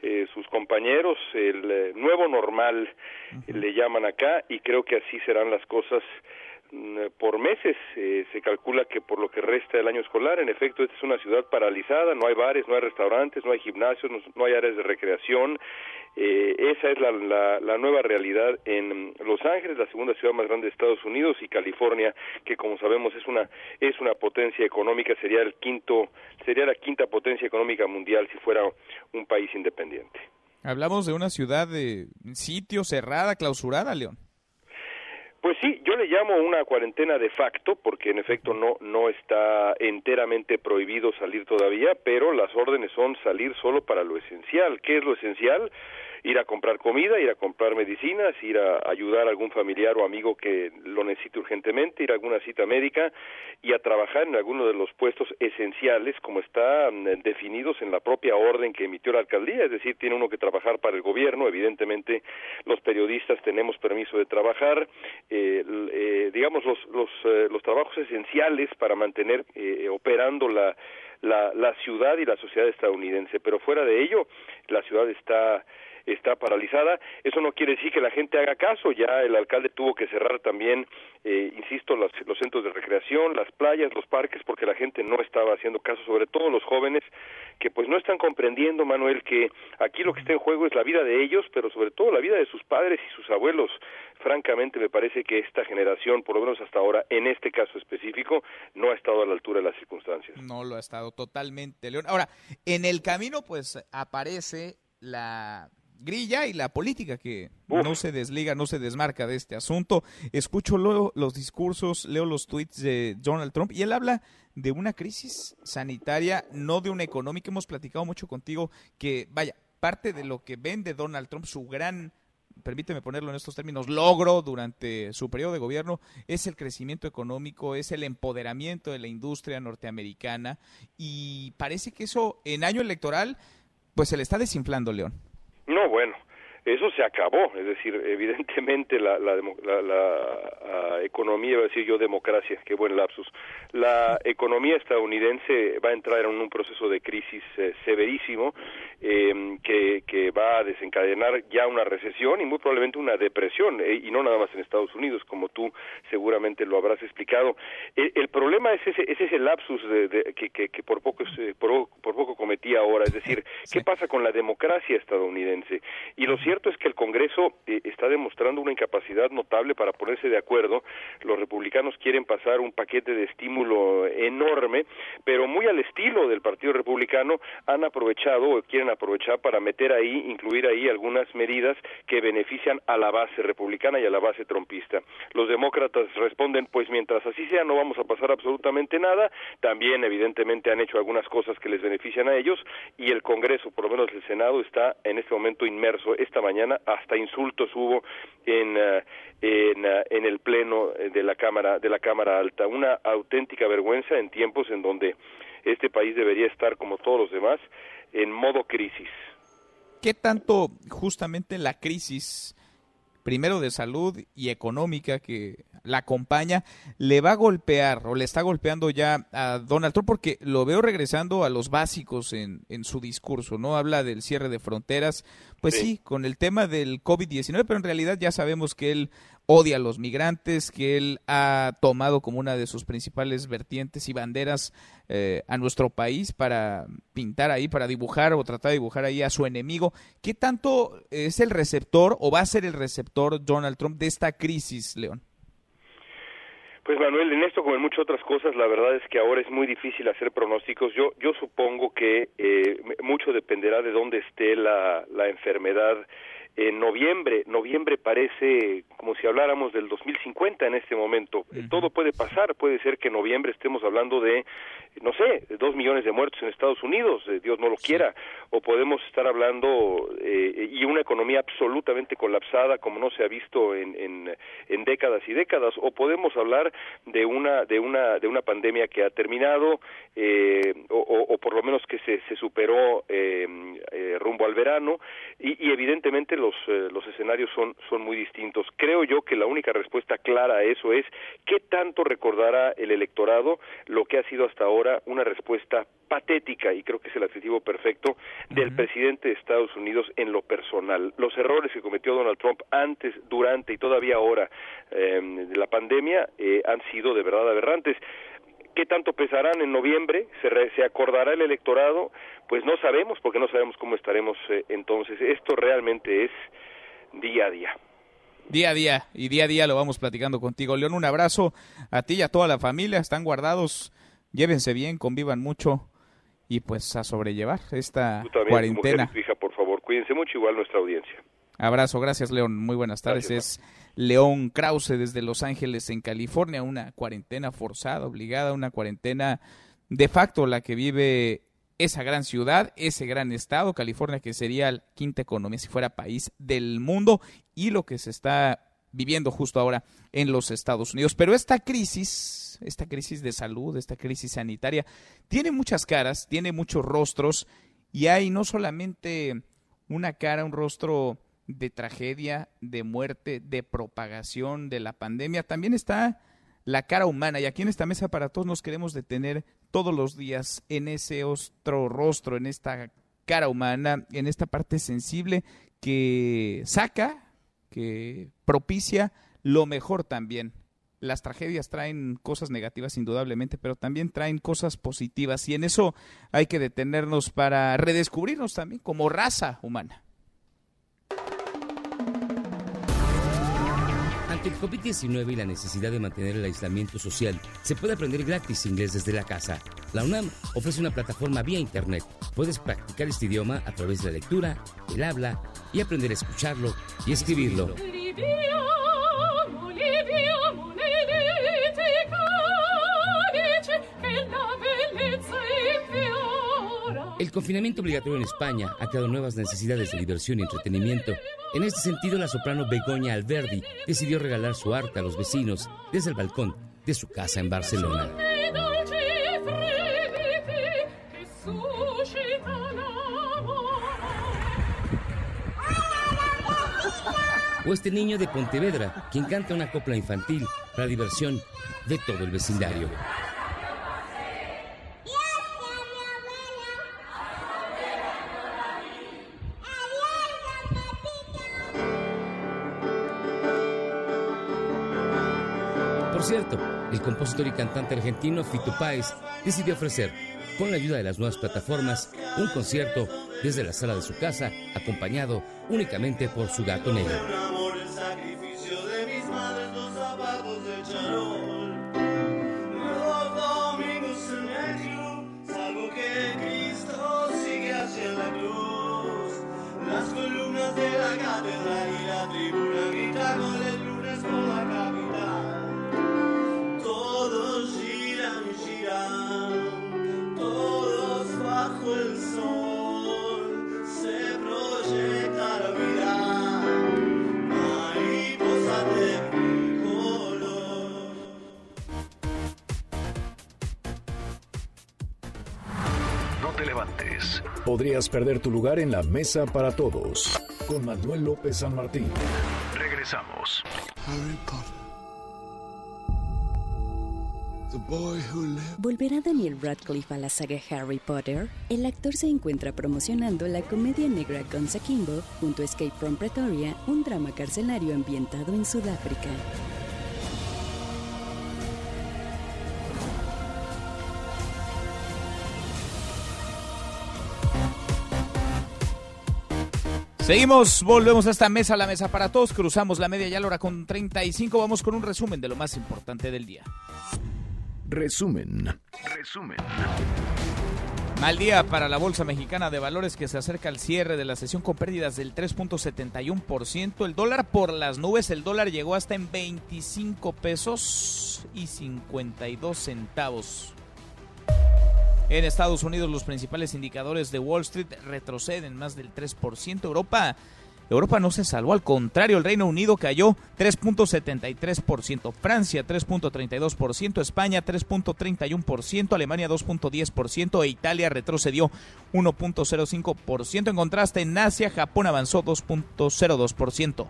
eh, sus compañeros, el eh, nuevo normal le llaman acá y creo que así serán las cosas mm, por meses. Eh, se calcula que por lo que resta del año escolar, en efecto, esta es una ciudad paralizada, no hay bares, no hay restaurantes, no hay gimnasios, no hay áreas de recreación, eh, esa es la, la, nueva realidad en Los Ángeles, la segunda ciudad más grande de Estados Unidos, y California, que como sabemos es una es una potencia económica, sería el quinto sería la quinta potencia económica mundial si fuera un país independiente. Hablamos de una ciudad de sitio cerrada, clausurada, León. Pues sí, yo le llamo una cuarentena de facto, porque en efecto no, no está enteramente prohibido salir todavía, pero las órdenes son salir solo para lo esencial. ¿Qué es lo esencial? Ir a comprar comida, ir a comprar medicinas, ir a ayudar a algún familiar o amigo que lo necesite urgentemente, ir a alguna cita médica y a trabajar en alguno de los puestos esenciales como están mm, definidos en la propia orden que emitió la alcaldía, es decir, tiene uno que trabajar para el gobierno, evidentemente los periodistas tenemos permiso de trabajar, eh, eh, digamos los, los, eh, los trabajos esenciales para mantener operando la, la, la ciudad y la sociedad estadounidense, pero fuera de ello la ciudad está está paralizada. Eso no quiere decir que la gente haga caso, ya el alcalde tuvo que cerrar también, eh, insisto, los, los centros de recreación, las playas, los parques, porque la gente no estaba haciendo caso, sobre todo los jóvenes, que pues no están comprendiendo, Manuel, que aquí lo que está en juego es la vida de ellos, pero sobre todo la vida de sus padres y sus abuelos. Francamente, me parece que esta generación, por lo menos hasta ahora, en este caso específico, no ha estado a la altura de las circunstancias. No lo ha estado totalmente, León. Ahora, en el camino, pues aparece la grilla y la política que no se desliga, no se desmarca de este asunto. Escucho los discursos, leo los tweets de Donald Trump y él habla de una crisis sanitaria, no de una económica. Hemos platicado mucho contigo que, vaya, parte de lo que vende Donald Trump, su gran permíteme ponerlo en estos términos, logro durante su periodo de gobierno es el crecimiento económico, es el empoderamiento de la industria norteamericana y parece que eso en año electoral pues se le está desinflando, León. No, bueno, eso se acabó, es decir, evidentemente la, la, la, economía, iba a decir yo democracia, qué buen lapsus, la economía estadounidense va a entrar en un proceso de crisis eh, severísimo eh, que, que va a desencadenar ya una recesión y muy probablemente una depresión, eh, y no nada más en Estados Unidos, como tú seguramente lo habrás explicado. El, problema es ese, es ese lapsus de, que, que, por, poco, por, por, poco cometí ahora, es decir, ¿qué pasa con la democracia estadounidense? Y lo cierto es que el Congreso eh, está demostrando una incapacidad notable para ponerse de acuerdo. Los republicanos quieren pasar un paquete de estímulo enorme, pero muy al estilo del Partido Republicano han aprovechado o quieren aprovechar para meter ahí, incluir ahí algunas medidas que benefician a la base republicana y a la base trompista. Los demócratas responden, pues mientras así sea no vamos a pasar absolutamente nada. También evidentemente han hecho algunas cosas que les benefician a ellos y el Congreso, por lo menos el Senado, está en este momento inmerso esta mañana hasta insultos hubo en eh, en, eh, en, el pleno de la cámara de la cámara alta. Una auténtica vergüenza en tiempos en donde este país debería estar como todos los demás en modo crisis. Qué tanto justamente la crisis primero de salud y económica que la acompaña, le va a golpear o le está golpeando ya a Donald Trump porque lo veo regresando a los básicos en, en su discurso, ¿no? Habla del cierre de fronteras, pues sí, con el tema del COVID-19, pero en realidad ya sabemos que él odia a los migrantes, que él ha tomado como una de sus principales vertientes y banderas eh, a nuestro país para pintar ahí, para dibujar o tratar de dibujar ahí a su enemigo. ¿Qué tanto es el receptor o va a ser el receptor Donald Trump de esta crisis, León? Pues Manuel, en esto como en muchas otras cosas, la verdad es que ahora es muy difícil hacer pronósticos. Yo, yo supongo que eh, mucho dependerá de dónde esté la, la enfermedad en noviembre. Noviembre parece como si habláramos del 2050 en este momento. Todo puede pasar, puede ser que en noviembre estemos hablando de, no sé, dos millones de muertos en Estados Unidos, eh, Dios no lo quiera, o podemos estar hablando eh, y una economía absolutamente colapsada como no se ha visto en, en, en, décadas y décadas, o podemos hablar de una de una de una pandemia que ha terminado eh, o, o, por lo menos que se, se superó eh, eh, al verano y, y evidentemente los, eh, los escenarios son, son muy distintos. Creo yo que la única respuesta clara a eso es qué tanto recordará el electorado lo que ha sido hasta ahora una respuesta patética, y creo que es el adjetivo perfecto, del presidente de Estados Unidos en lo personal. Los errores que cometió Donald Trump antes, durante y todavía ahora eh, de la pandemia eh, han sido de verdad aberrantes. ¿Qué tanto pesarán en noviembre? ¿Se, re, ¿Se, acordará el electorado? Pues no sabemos, porque no sabemos cómo estaremos eh, entonces. Esto realmente es día a día. Día a día, y día a día lo vamos platicando contigo. León, un abrazo a ti y a toda la familia. Están guardados, llévense bien, convivan mucho y pues a sobrellevar esta Tú también, cuarentena. Mujer, hija, por favor, cuídense mucho, igual nuestra audiencia. Abrazo, gracias León, muy buenas tardes. Gracias, es León Krause desde Los Ángeles, en California, una cuarentena forzada, obligada, una cuarentena de facto la que vive esa gran ciudad, ese gran estado, California, que sería la quinta economía si fuera país del mundo y lo que se está viviendo justo ahora en los Estados Unidos. Pero esta crisis, esta crisis de salud, esta crisis sanitaria, tiene muchas caras, tiene muchos rostros y hay no solamente una cara, un rostro de tragedia, de muerte, de propagación de la pandemia, también está la cara humana. Y aquí en esta mesa para todos nos queremos detener todos los días en ese otro rostro, en esta cara humana, en esta parte sensible que saca, que propicia lo mejor también. Las tragedias traen cosas negativas indudablemente, pero también traen cosas positivas y en eso hay que detenernos para redescubrirnos también como raza humana. Ante el COVID-19 y la necesidad de mantener el aislamiento social, se puede aprender gratis inglés desde la casa. La UNAM ofrece una plataforma vía Internet. Puedes practicar este idioma a través de la lectura, el habla y aprender a escucharlo y escribirlo. El confinamiento obligatorio en España ha creado nuevas necesidades de diversión y entretenimiento. En este sentido, la soprano Begoña Alberdi decidió regalar su arte a los vecinos desde el balcón de su casa en Barcelona. O este niño de Pontevedra, quien canta una copla infantil para diversión de todo el vecindario. El compositor y cantante argentino Fito Páez decidió ofrecer, con la ayuda de las nuevas plataformas, un concierto desde la sala de su casa, acompañado únicamente por su gato negro. Podrías perder tu lugar en la mesa para todos. Con Manuel López San Martín. Regresamos. Harry Potter. The boy who lived. ¿Volverá Daniel Radcliffe a la saga Harry Potter? El actor se encuentra promocionando la comedia negra Guns Akimbo junto a Escape from Pretoria, un drama carcelario ambientado en Sudáfrica. Seguimos, volvemos a esta mesa, la mesa para todos, cruzamos la media ya la hora con 35, vamos con un resumen de lo más importante del día. Resumen. Resumen. Mal día para la Bolsa Mexicana de Valores que se acerca al cierre de la sesión con pérdidas del 3.71%. El dólar por las nubes, el dólar llegó hasta en 25 pesos y 52 centavos. En Estados Unidos los principales indicadores de Wall Street retroceden más del 3%. Europa, Europa no se salvó, al contrario, el Reino Unido cayó 3.73%, Francia 3.32%, España 3.31%, Alemania 2.10% e Italia retrocedió 1.05%. En contraste, en Asia, Japón avanzó 2.02%.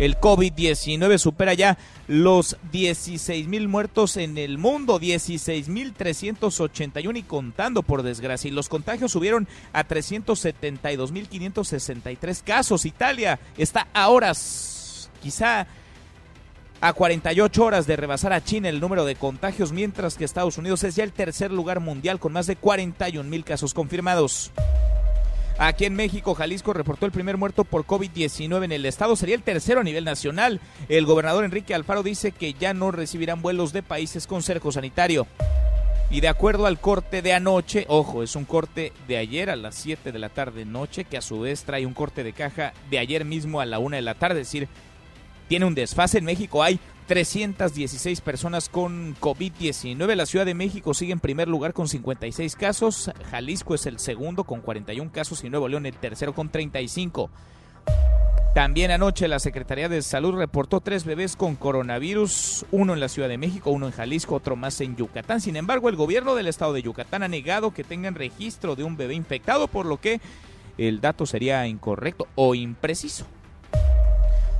El COVID-19 supera ya los 16 mil muertos en el mundo, 16 mil 381 y contando por desgracia. Y los contagios subieron a 372 mil 563 casos. Italia está a horas, quizá a 48 horas de rebasar a China el número de contagios, mientras que Estados Unidos es ya el tercer lugar mundial con más de 41 mil casos confirmados. Aquí en México, Jalisco reportó el primer muerto por COVID-19 en el estado. Sería el tercero a nivel nacional. El gobernador Enrique Alfaro dice que ya no recibirán vuelos de países con cerco sanitario. Y de acuerdo al corte de anoche, ojo, es un corte de ayer a las 7 de la tarde noche, que a su vez trae un corte de caja de ayer mismo a la 1 de la tarde, es decir, tiene un desfase. En México hay 316 personas con COVID-19. La Ciudad de México sigue en primer lugar con 56 casos. Jalisco es el segundo con 41 casos y Nuevo León el tercero con 35. También anoche la Secretaría de Salud reportó tres bebés con coronavirus, uno en la Ciudad de México, uno en Jalisco, otro más en Yucatán. Sin embargo, el gobierno del estado de Yucatán ha negado que tengan registro de un bebé infectado, por lo que el dato sería incorrecto o impreciso.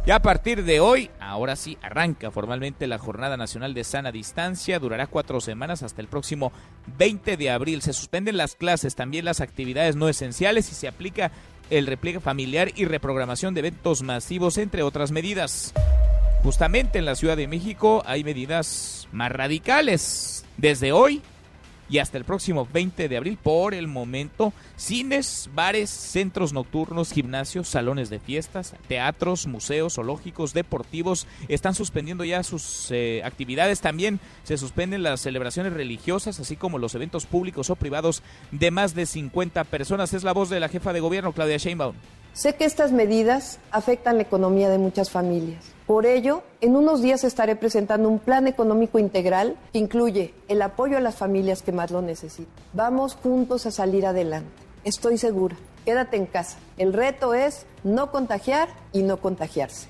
Ya a partir de hoy, ahora sí, arranca formalmente la Jornada Nacional de Sana Distancia. Durará cuatro semanas hasta el próximo 20 de abril. Se suspenden las clases, también las actividades no esenciales y se aplica el repliegue familiar y reprogramación de eventos masivos, entre otras medidas. Justamente en la Ciudad de México hay medidas más radicales. Desde hoy y hasta el próximo 20 de abril. Por el momento, cines, bares, centros nocturnos, gimnasios, salones de fiestas, teatros, museos, zoológicos, deportivos están suspendiendo ya sus eh, actividades. También se suspenden las celebraciones religiosas, así como los eventos públicos o privados de más de 50 personas. Es la voz de la jefa de gobierno, Claudia Sheinbaum. Sé que estas medidas afectan la economía de muchas familias. Por ello, en unos días estaré presentando un plan económico integral que incluye el apoyo a las familias que más lo necesitan. Vamos juntos a salir adelante. Estoy segura. Quédate en casa. El reto es no contagiar y no contagiarse.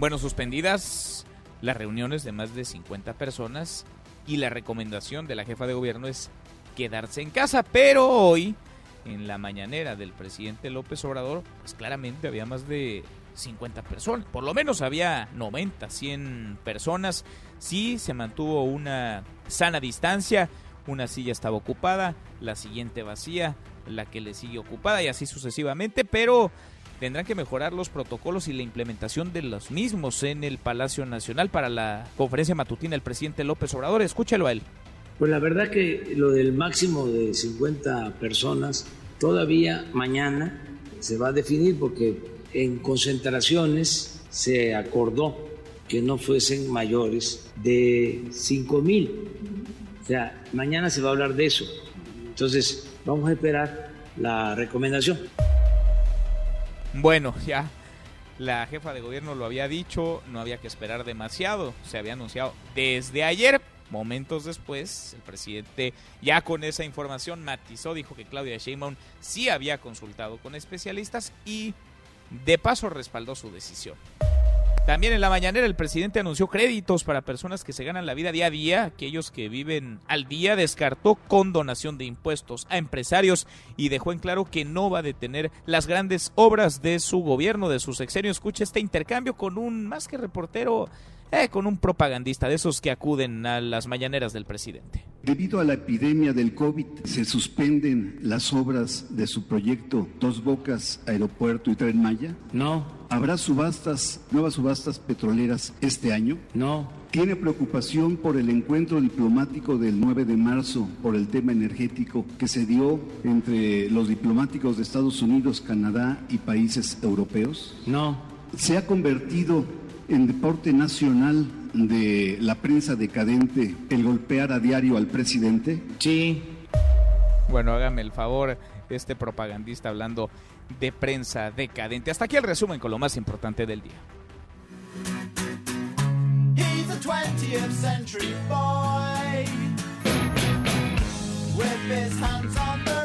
Bueno, suspendidas las reuniones de más de 50 personas y la recomendación de la jefa de gobierno es quedarse en casa, pero hoy en la mañanera del presidente López Obrador, pues claramente había más de 50 personas, por lo menos había 90, 100 personas. Sí, se mantuvo una sana distancia, una silla estaba ocupada, la siguiente vacía, la que le sigue ocupada y así sucesivamente, pero tendrán que mejorar los protocolos y la implementación de los mismos en el Palacio Nacional para la conferencia matutina del presidente López Obrador. Escúchalo a él. Pues la verdad que lo del máximo de 50 personas todavía mañana se va a definir porque en concentraciones se acordó que no fuesen mayores de 5 mil. O sea, mañana se va a hablar de eso. Entonces, vamos a esperar la recomendación. Bueno, ya la jefa de gobierno lo había dicho, no había que esperar demasiado, se había anunciado desde ayer. Momentos después, el presidente ya con esa información matizó, dijo que Claudia Sheinbaum sí había consultado con especialistas y de paso respaldó su decisión. También en la mañanera el presidente anunció créditos para personas que se ganan la vida día a día, aquellos que viven al día, descartó condonación de impuestos a empresarios y dejó en claro que no va a detener las grandes obras de su gobierno, de su sexenio. Escucha este intercambio con un más que reportero eh, con un propagandista de esos que acuden a las mañaneras del presidente. Debido a la epidemia del COVID, se suspenden las obras de su proyecto Dos Bocas, Aeropuerto y Tren Maya. No. ¿Habrá subastas, nuevas subastas petroleras este año? No. ¿Tiene preocupación por el encuentro diplomático del 9 de marzo por el tema energético que se dio entre los diplomáticos de Estados Unidos, Canadá y países europeos? No. ¿Se ha convertido en deporte nacional de la prensa decadente el golpear a diario al presidente? Sí. Bueno, hágame el favor, este propagandista hablando de prensa decadente. Hasta aquí el resumen con lo más importante del día. He's a 20th century boy with his hands on the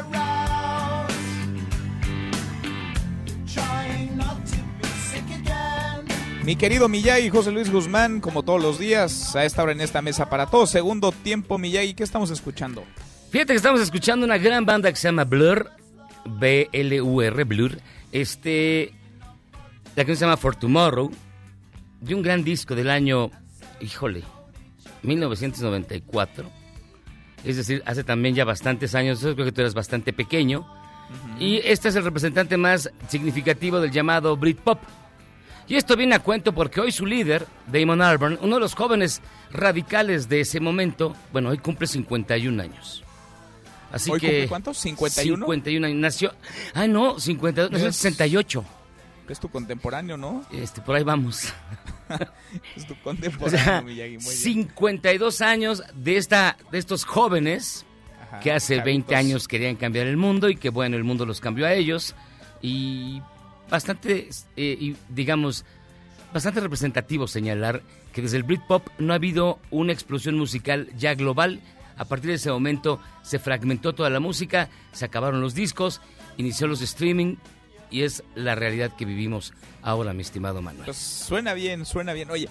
Mi querido Miyagi, José Luis Guzmán, como todos los días, a esta hora en esta mesa para todos. Segundo tiempo, Miyagi, ¿qué estamos escuchando? Fíjate que estamos escuchando una gran banda que se llama Blur, B-L-U-R, Blur. Este, la canción se llama For Tomorrow, de un gran disco del año, híjole, 1994. Es decir, hace también ya bastantes años, yo creo que tú eras bastante pequeño. Y este es el representante más significativo del llamado Britpop. Y esto viene a cuento porque hoy su líder, Damon Albarn, uno de los jóvenes radicales de ese momento, bueno, hoy cumple 51 años. Así ¿Hoy que cumple cuántos? ¿51? 51 años. Nació, ah, no, 52, nació en Es- 68. Es tu contemporáneo, ¿no? Este, por ahí vamos. Es tu O contemporáneo, sea, Miyagi. Muy bien. 52 años de esta de estos jóvenes Ajá, que hace 20 chavitos. años querían cambiar el mundo y que bueno, el mundo los cambió a ellos y bastante eh, digamos bastante representativo señalar que desde el Britpop no ha habido una explosión musical ya global. A partir de ese momento se fragmentó toda la música, se acabaron los discos, inició los streaming y es la realidad que vivimos ahora, mi estimado Manuel. Pues suena bien, suena bien. Oye,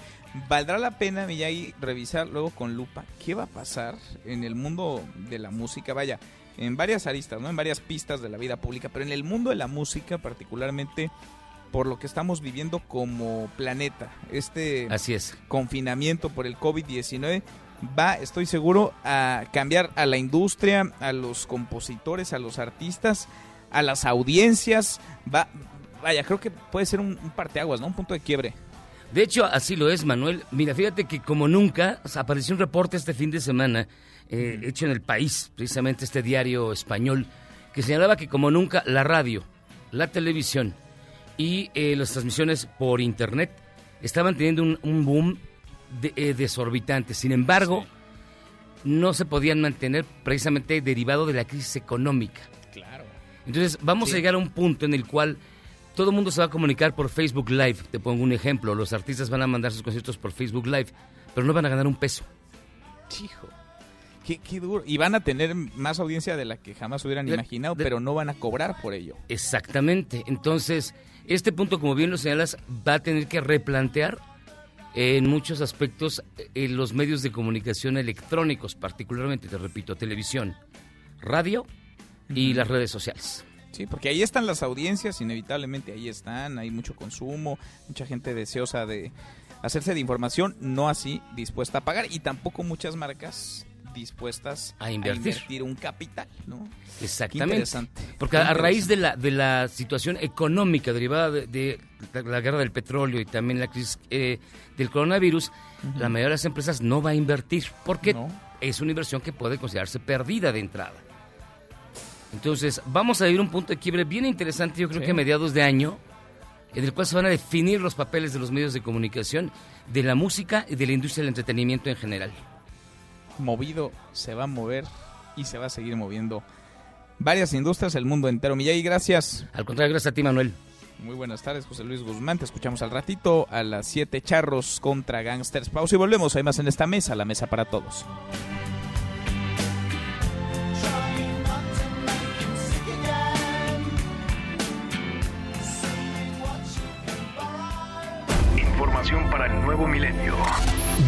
¿valdrá la pena, Miyagi, revisar luego con lupa qué va a pasar en el mundo de la música? Vaya, en varias aristas, ¿no? En varias pistas de la vida pública, pero en el mundo de la música particularmente por lo que estamos viviendo como planeta. Este Así es. confinamiento por el COVID-19 va, estoy seguro, a cambiar a la industria, a los compositores, a los artistas, a las audiencias. Va, vaya, creo que puede ser un, un parteaguas, ¿no? Un punto de quiebre. De hecho, así lo es, Manuel. Mira, fíjate que como nunca, apareció un reporte este fin de semana, eh, hecho en el país, precisamente este diario español, que señalaba que como nunca la radio, la televisión y eh, las transmisiones por internet estaban teniendo un, un boom de- eh, desorbitante. Sin embargo, no se podían mantener precisamente derivado de la crisis económica. Claro. Entonces vamos Sí. a llegar a un punto en el cual todo el mundo se va a comunicar por Facebook Live. Te pongo un ejemplo, los artistas van a mandar sus conciertos por Facebook Live, pero no van a ganar un peso. Hijo. Qué, qué duro. Y van a tener más audiencia de la que jamás hubieran De- imaginado, de- pero no van a cobrar por ello. Exactamente. Entonces, este punto, como bien lo señalas, va a tener que replantear en muchos aspectos eh, los medios de comunicación electrónicos, particularmente, te repito, televisión, radio y las redes sociales. Sí, porque ahí están las audiencias, inevitablemente ahí están, hay mucho consumo, mucha gente deseosa de hacerse de información, no así dispuesta a pagar y tampoco muchas marcas dispuestas A invertir. un capital, ¿no? Exactamente. interesante. Porque a raíz de la, de la situación económica derivada de, de la, guerra del petróleo y también la crisis eh, del coronavirus, la mayoría de las empresas no va a invertir porque No. es una inversión que puede considerarse perdida de entrada. Entonces, vamos a vivir un punto de quiebre bien interesante, yo creo Sí. que a mediados de año, en el cual se van a definir los papeles de los medios de comunicación, de la música y de la industria del entretenimiento en general. Movido, se va a mover y se va a seguir moviendo varias industrias, el mundo entero. Miyagi, gracias. Al contrario, gracias a ti, Manuel. Muy buenas tardes, José Luis Guzmán. Te escuchamos al ratito a las 7 charros contra gangsters. Pausa y volvemos. Hay más en esta mesa, la mesa para todos. Información para el nuevo milenio.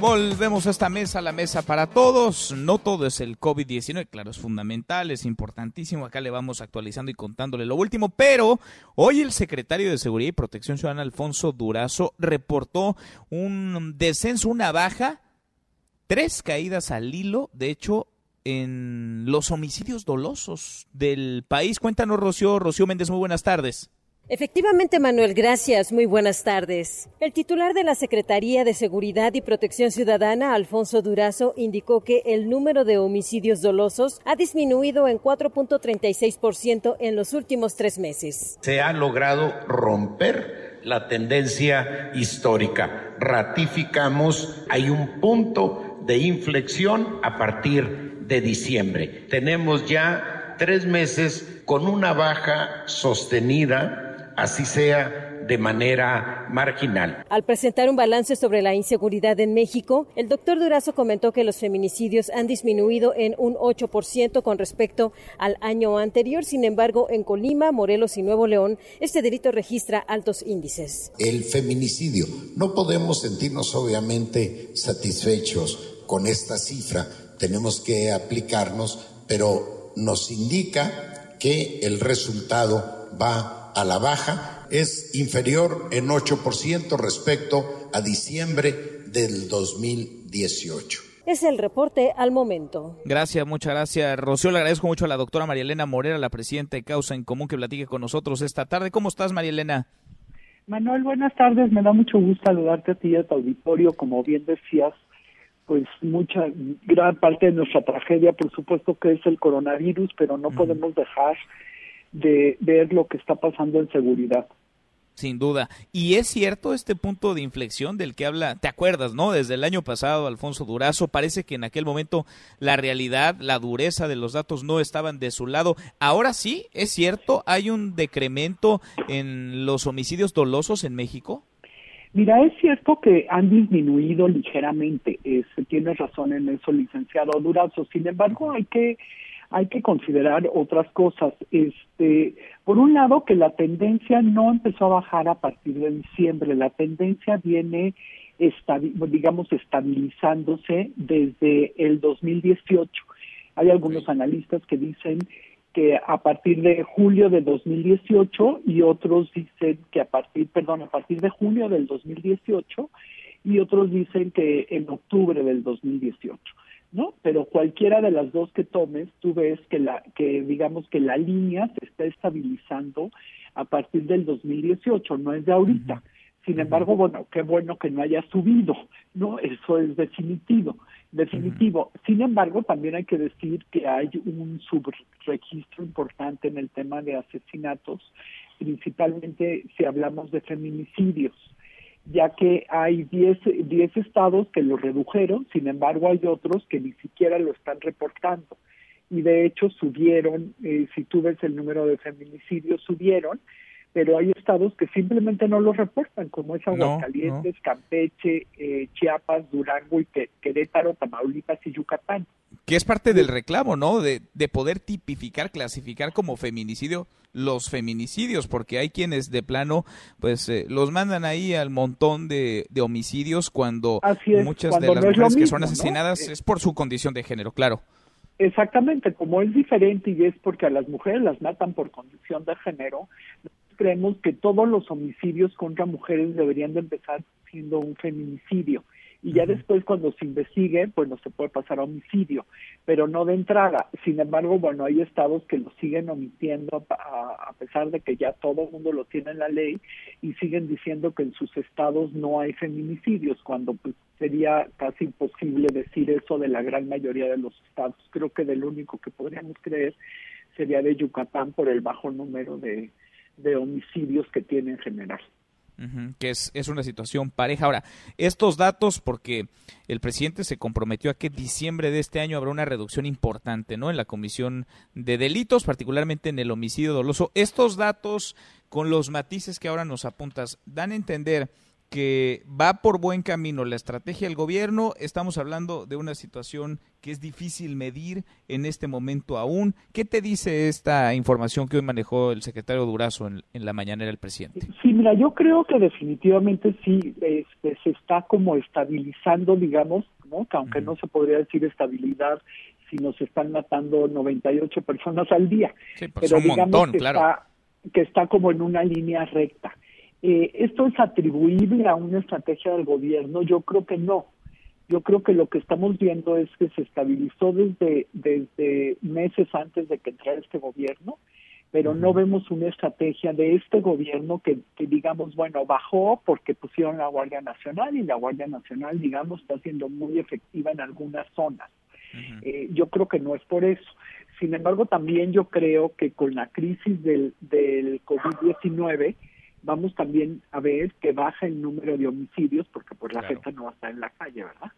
volvemos a esta mesa, la mesa para todos. No todo es el COVID-19, claro, es fundamental, es importantísimo. Acá le vamos actualizando y contándole lo último, pero hoy el secretario de Seguridad y Protección Ciudadana, Alfonso Durazo, reportó un descenso, una baja, tres caídas al hilo, de hecho, en los homicidios dolosos del país. Cuéntanos, Rocío. Rocío Méndez, muy buenas tardes. Efectivamente, Manuel, gracias. Muy buenas tardes. El titular de la Secretaría de Seguridad y Protección Ciudadana, Alfonso Durazo, indicó que el número de homicidios dolosos ha disminuido en 4.36% en los últimos tres meses. Se ha logrado romper la tendencia histórica. Ratificamos, hay un punto de inflexión a partir de diciembre. Tenemos ya tres meses con una baja sostenida así sea de manera marginal. Al presentar un balance sobre la inseguridad en México, el doctor Durazo comentó que los feminicidios han disminuido en un 8% con respecto al año anterior. Sin embargo, en Colima, Morelos y Nuevo León, este delito registra altos índices. El feminicidio. No podemos sentirnos obviamente satisfechos con esta cifra. Tenemos que aplicarnos, pero nos indica que el resultado va a la baja es inferior en 8% respecto a diciembre del 2018. Es el reporte al momento. Gracias, muchas gracias. Rocío, le agradezco mucho a la doctora María Elena Morera, la presidenta de Causa en Común, que platique con nosotros esta tarde. ¿Cómo estás, María Elena? Manuel, buenas tardes. Me da mucho gusto saludarte a ti y a tu auditorio. Como bien decías, pues mucha, gran parte de nuestra tragedia, por supuesto que es el coronavirus, pero no podemos dejar de ver lo que está pasando en seguridad. Sin duda. Y es cierto este punto de inflexión del que habla, te acuerdas, ¿no? Desde el año pasado, Alfonso Durazo, parece que en aquel momento la realidad, la dureza de los datos no estaban de su lado. Ahora sí, es cierto, hay un decremento en los homicidios dolosos en México. Mira, es cierto que han disminuido ligeramente, se tiene razón en eso, licenciado Durazo. Sin embargo, hay que hay que considerar otras cosas. Este, por un lado, que la tendencia no empezó a bajar a partir de diciembre, la tendencia viene, digamos, estabilizándose desde el 2018. Hay algunos analistas que dicen que a partir de julio de 2018 y otros dicen que a partir, perdón, a partir de junio del 2018 y otros dicen que en octubre del 2018. ¿No? Pero cualquiera de las dos que tomes, tú ves que la que digamos que la línea se está estabilizando a partir del 2018, no es de ahorita. Sin embargo, bueno, qué bueno que no haya subido, ¿no? Eso es definitivo, definitivo. Sin embargo, también hay que decir que hay un subregistro importante en el tema de asesinatos, principalmente si hablamos de feminicidios ya que hay 10 diez, estados que lo redujeron, sin embargo hay otros que ni siquiera lo están reportando. Y de hecho subieron, eh, si tú ves el número de feminicidios, subieron, pero hay estados que simplemente no lo reportan, como es Aguascalientes, Campeche, eh, Chiapas, Durango y Querétaro, Tamaulipas y Yucatán. Que es parte del reclamo, ¿no? De, de poder tipificar, clasificar como feminicidio los feminicidios, porque hay quienes de plano, pues eh, los mandan ahí al montón de, de homicidios cuando muchas de las mujeres que son asesinadas eh, es por su condición de género, claro. Exactamente, como es diferente y es porque a las mujeres las matan por condición de género, creemos que todos los homicidios contra mujeres deberían de empezar siendo un feminicidio y ya después cuando se investigue, pues no se puede pasar a homicidio, pero no de entrada. Sin embargo, bueno, hay estados que lo siguen omitiendo a, pesar de que ya todo el mundo lo tiene en la ley y siguen diciendo que en sus estados no hay feminicidios, cuando pues sería casi imposible decir eso de la gran mayoría de los estados. Creo que del único que podríamos creer sería de Yucatán por el bajo número de, de homicidios que tiene en general que es, es una situación pareja. Ahora, estos datos, porque el presidente se comprometió a que diciembre de este año habrá una reducción importante, ¿no? En la comisión de delitos, particularmente en el homicidio doloso. Estos datos, con los matices que ahora nos apuntas, dan a entender que va por buen camino la estrategia del gobierno. Estamos hablando de una situación que es difícil medir en este momento aún. ¿Qué te dice esta información que hoy manejó el secretario Durazo en, la mañana del presidente? Sí, mira, yo creo que definitivamente sí este, se está como estabilizando, digamos, ¿no? que aunque no se podría decir estabilidad si nos están matando 98 personas al día. Sí, pues pero digamos que, está, que está como en una línea recta. Eh, ¿Esto es atribuible a una estrategia del gobierno? Yo creo que no. Yo creo que lo que estamos viendo es que se estabilizó desde, desde meses antes de que entrara este gobierno, pero no vemos una estrategia de este gobierno que, que, digamos, bueno, bajó porque pusieron la Guardia Nacional y la Guardia Nacional, digamos, está siendo muy efectiva en algunas zonas. Eh, yo creo que no es por eso. Sin embargo, también yo creo que con la crisis del, del COVID-19 vamos también a ver que baja el número de homicidios porque pues la gente no va a estar en la calle, ¿verdad?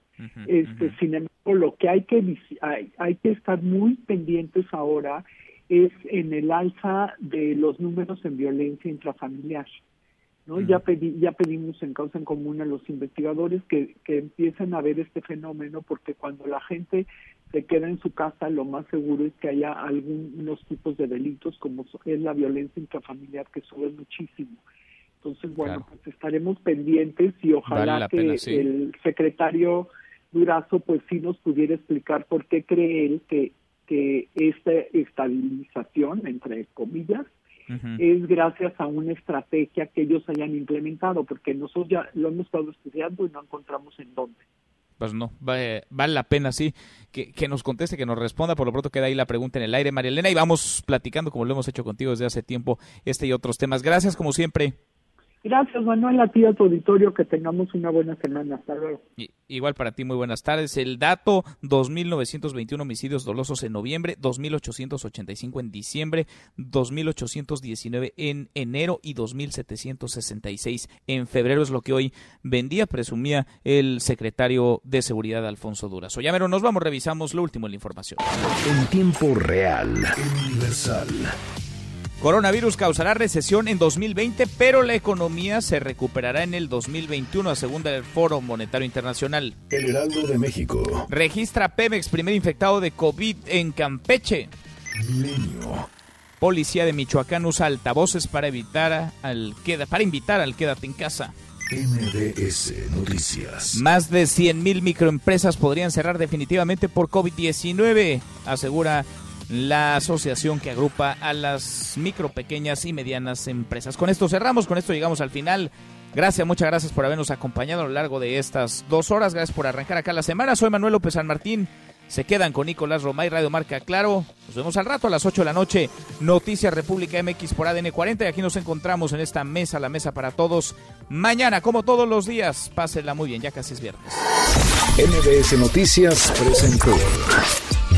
este, Sin embargo, lo que hay que hay, hay que estar muy pendientes ahora es en el alza de los números en violencia intrafamiliar. ¿No? Ya, pedí, ya pedimos en causa en común a los investigadores que, que empiecen a ver este fenómeno porque cuando la gente se queda en su casa, lo más seguro es que haya algunos tipos de delitos como es la violencia intrafamiliar que sube muchísimo. Entonces, bueno, pues estaremos pendientes y ojalá que el secretario Durazo pues sí nos pudiera explicar por qué cree él que, que esta estabilización, entre comillas, es gracias a una estrategia que ellos hayan implementado, porque nosotros ya lo hemos estado estudiando y no encontramos en dónde. Pues no, vale, la pena, sí, que, que, nos conteste, que nos responda. Por lo pronto queda ahí la pregunta en el aire, María Elena, y vamos platicando, como lo hemos hecho contigo desde hace tiempo, este y otros temas. Gracias, como siempre. Gracias, Manuel, a ti a tu auditorio, que tengamos una buena semana. Hasta luego. igual para ti, muy buenas tardes. El dato, 2.921 homicidios dolosos en noviembre, 2.885 en diciembre, 2.819 en enero y 2.766 en febrero, es lo que hoy vendía, presumía el secretario de Seguridad, Alfonso Durazo. Ya, nos vamos, revisamos lo último en la información. En tiempo real, universal. Coronavirus causará recesión en 2020, pero la economía se recuperará en el 2021, asegunda el Foro Monetario Internacional. El Heraldo de México. Registra Pemex primer infectado de COVID en Campeche. Milenio. Policía de Michoacán usa altavoces para evitar al queda, para invitar al quédate en casa. MDS Noticias. Más de 100.000 microempresas podrían cerrar definitivamente por COVID-19, asegura la asociación que agrupa a las micro, pequeñas y medianas empresas. Con esto cerramos, con esto llegamos al final. Gracias, muchas gracias por habernos acompañado a lo largo de estas dos horas. Gracias por arrancar acá la semana. Soy Manuel López San Martín. Se quedan con Nicolás Romay, Radio Marca Claro. Nos vemos al rato a las 8 de la noche. Noticias República MX por ADN 40. Y aquí nos encontramos en esta mesa, la mesa para todos. Mañana, como todos los días, pásenla muy bien, ya casi es viernes. NBS Noticias presentó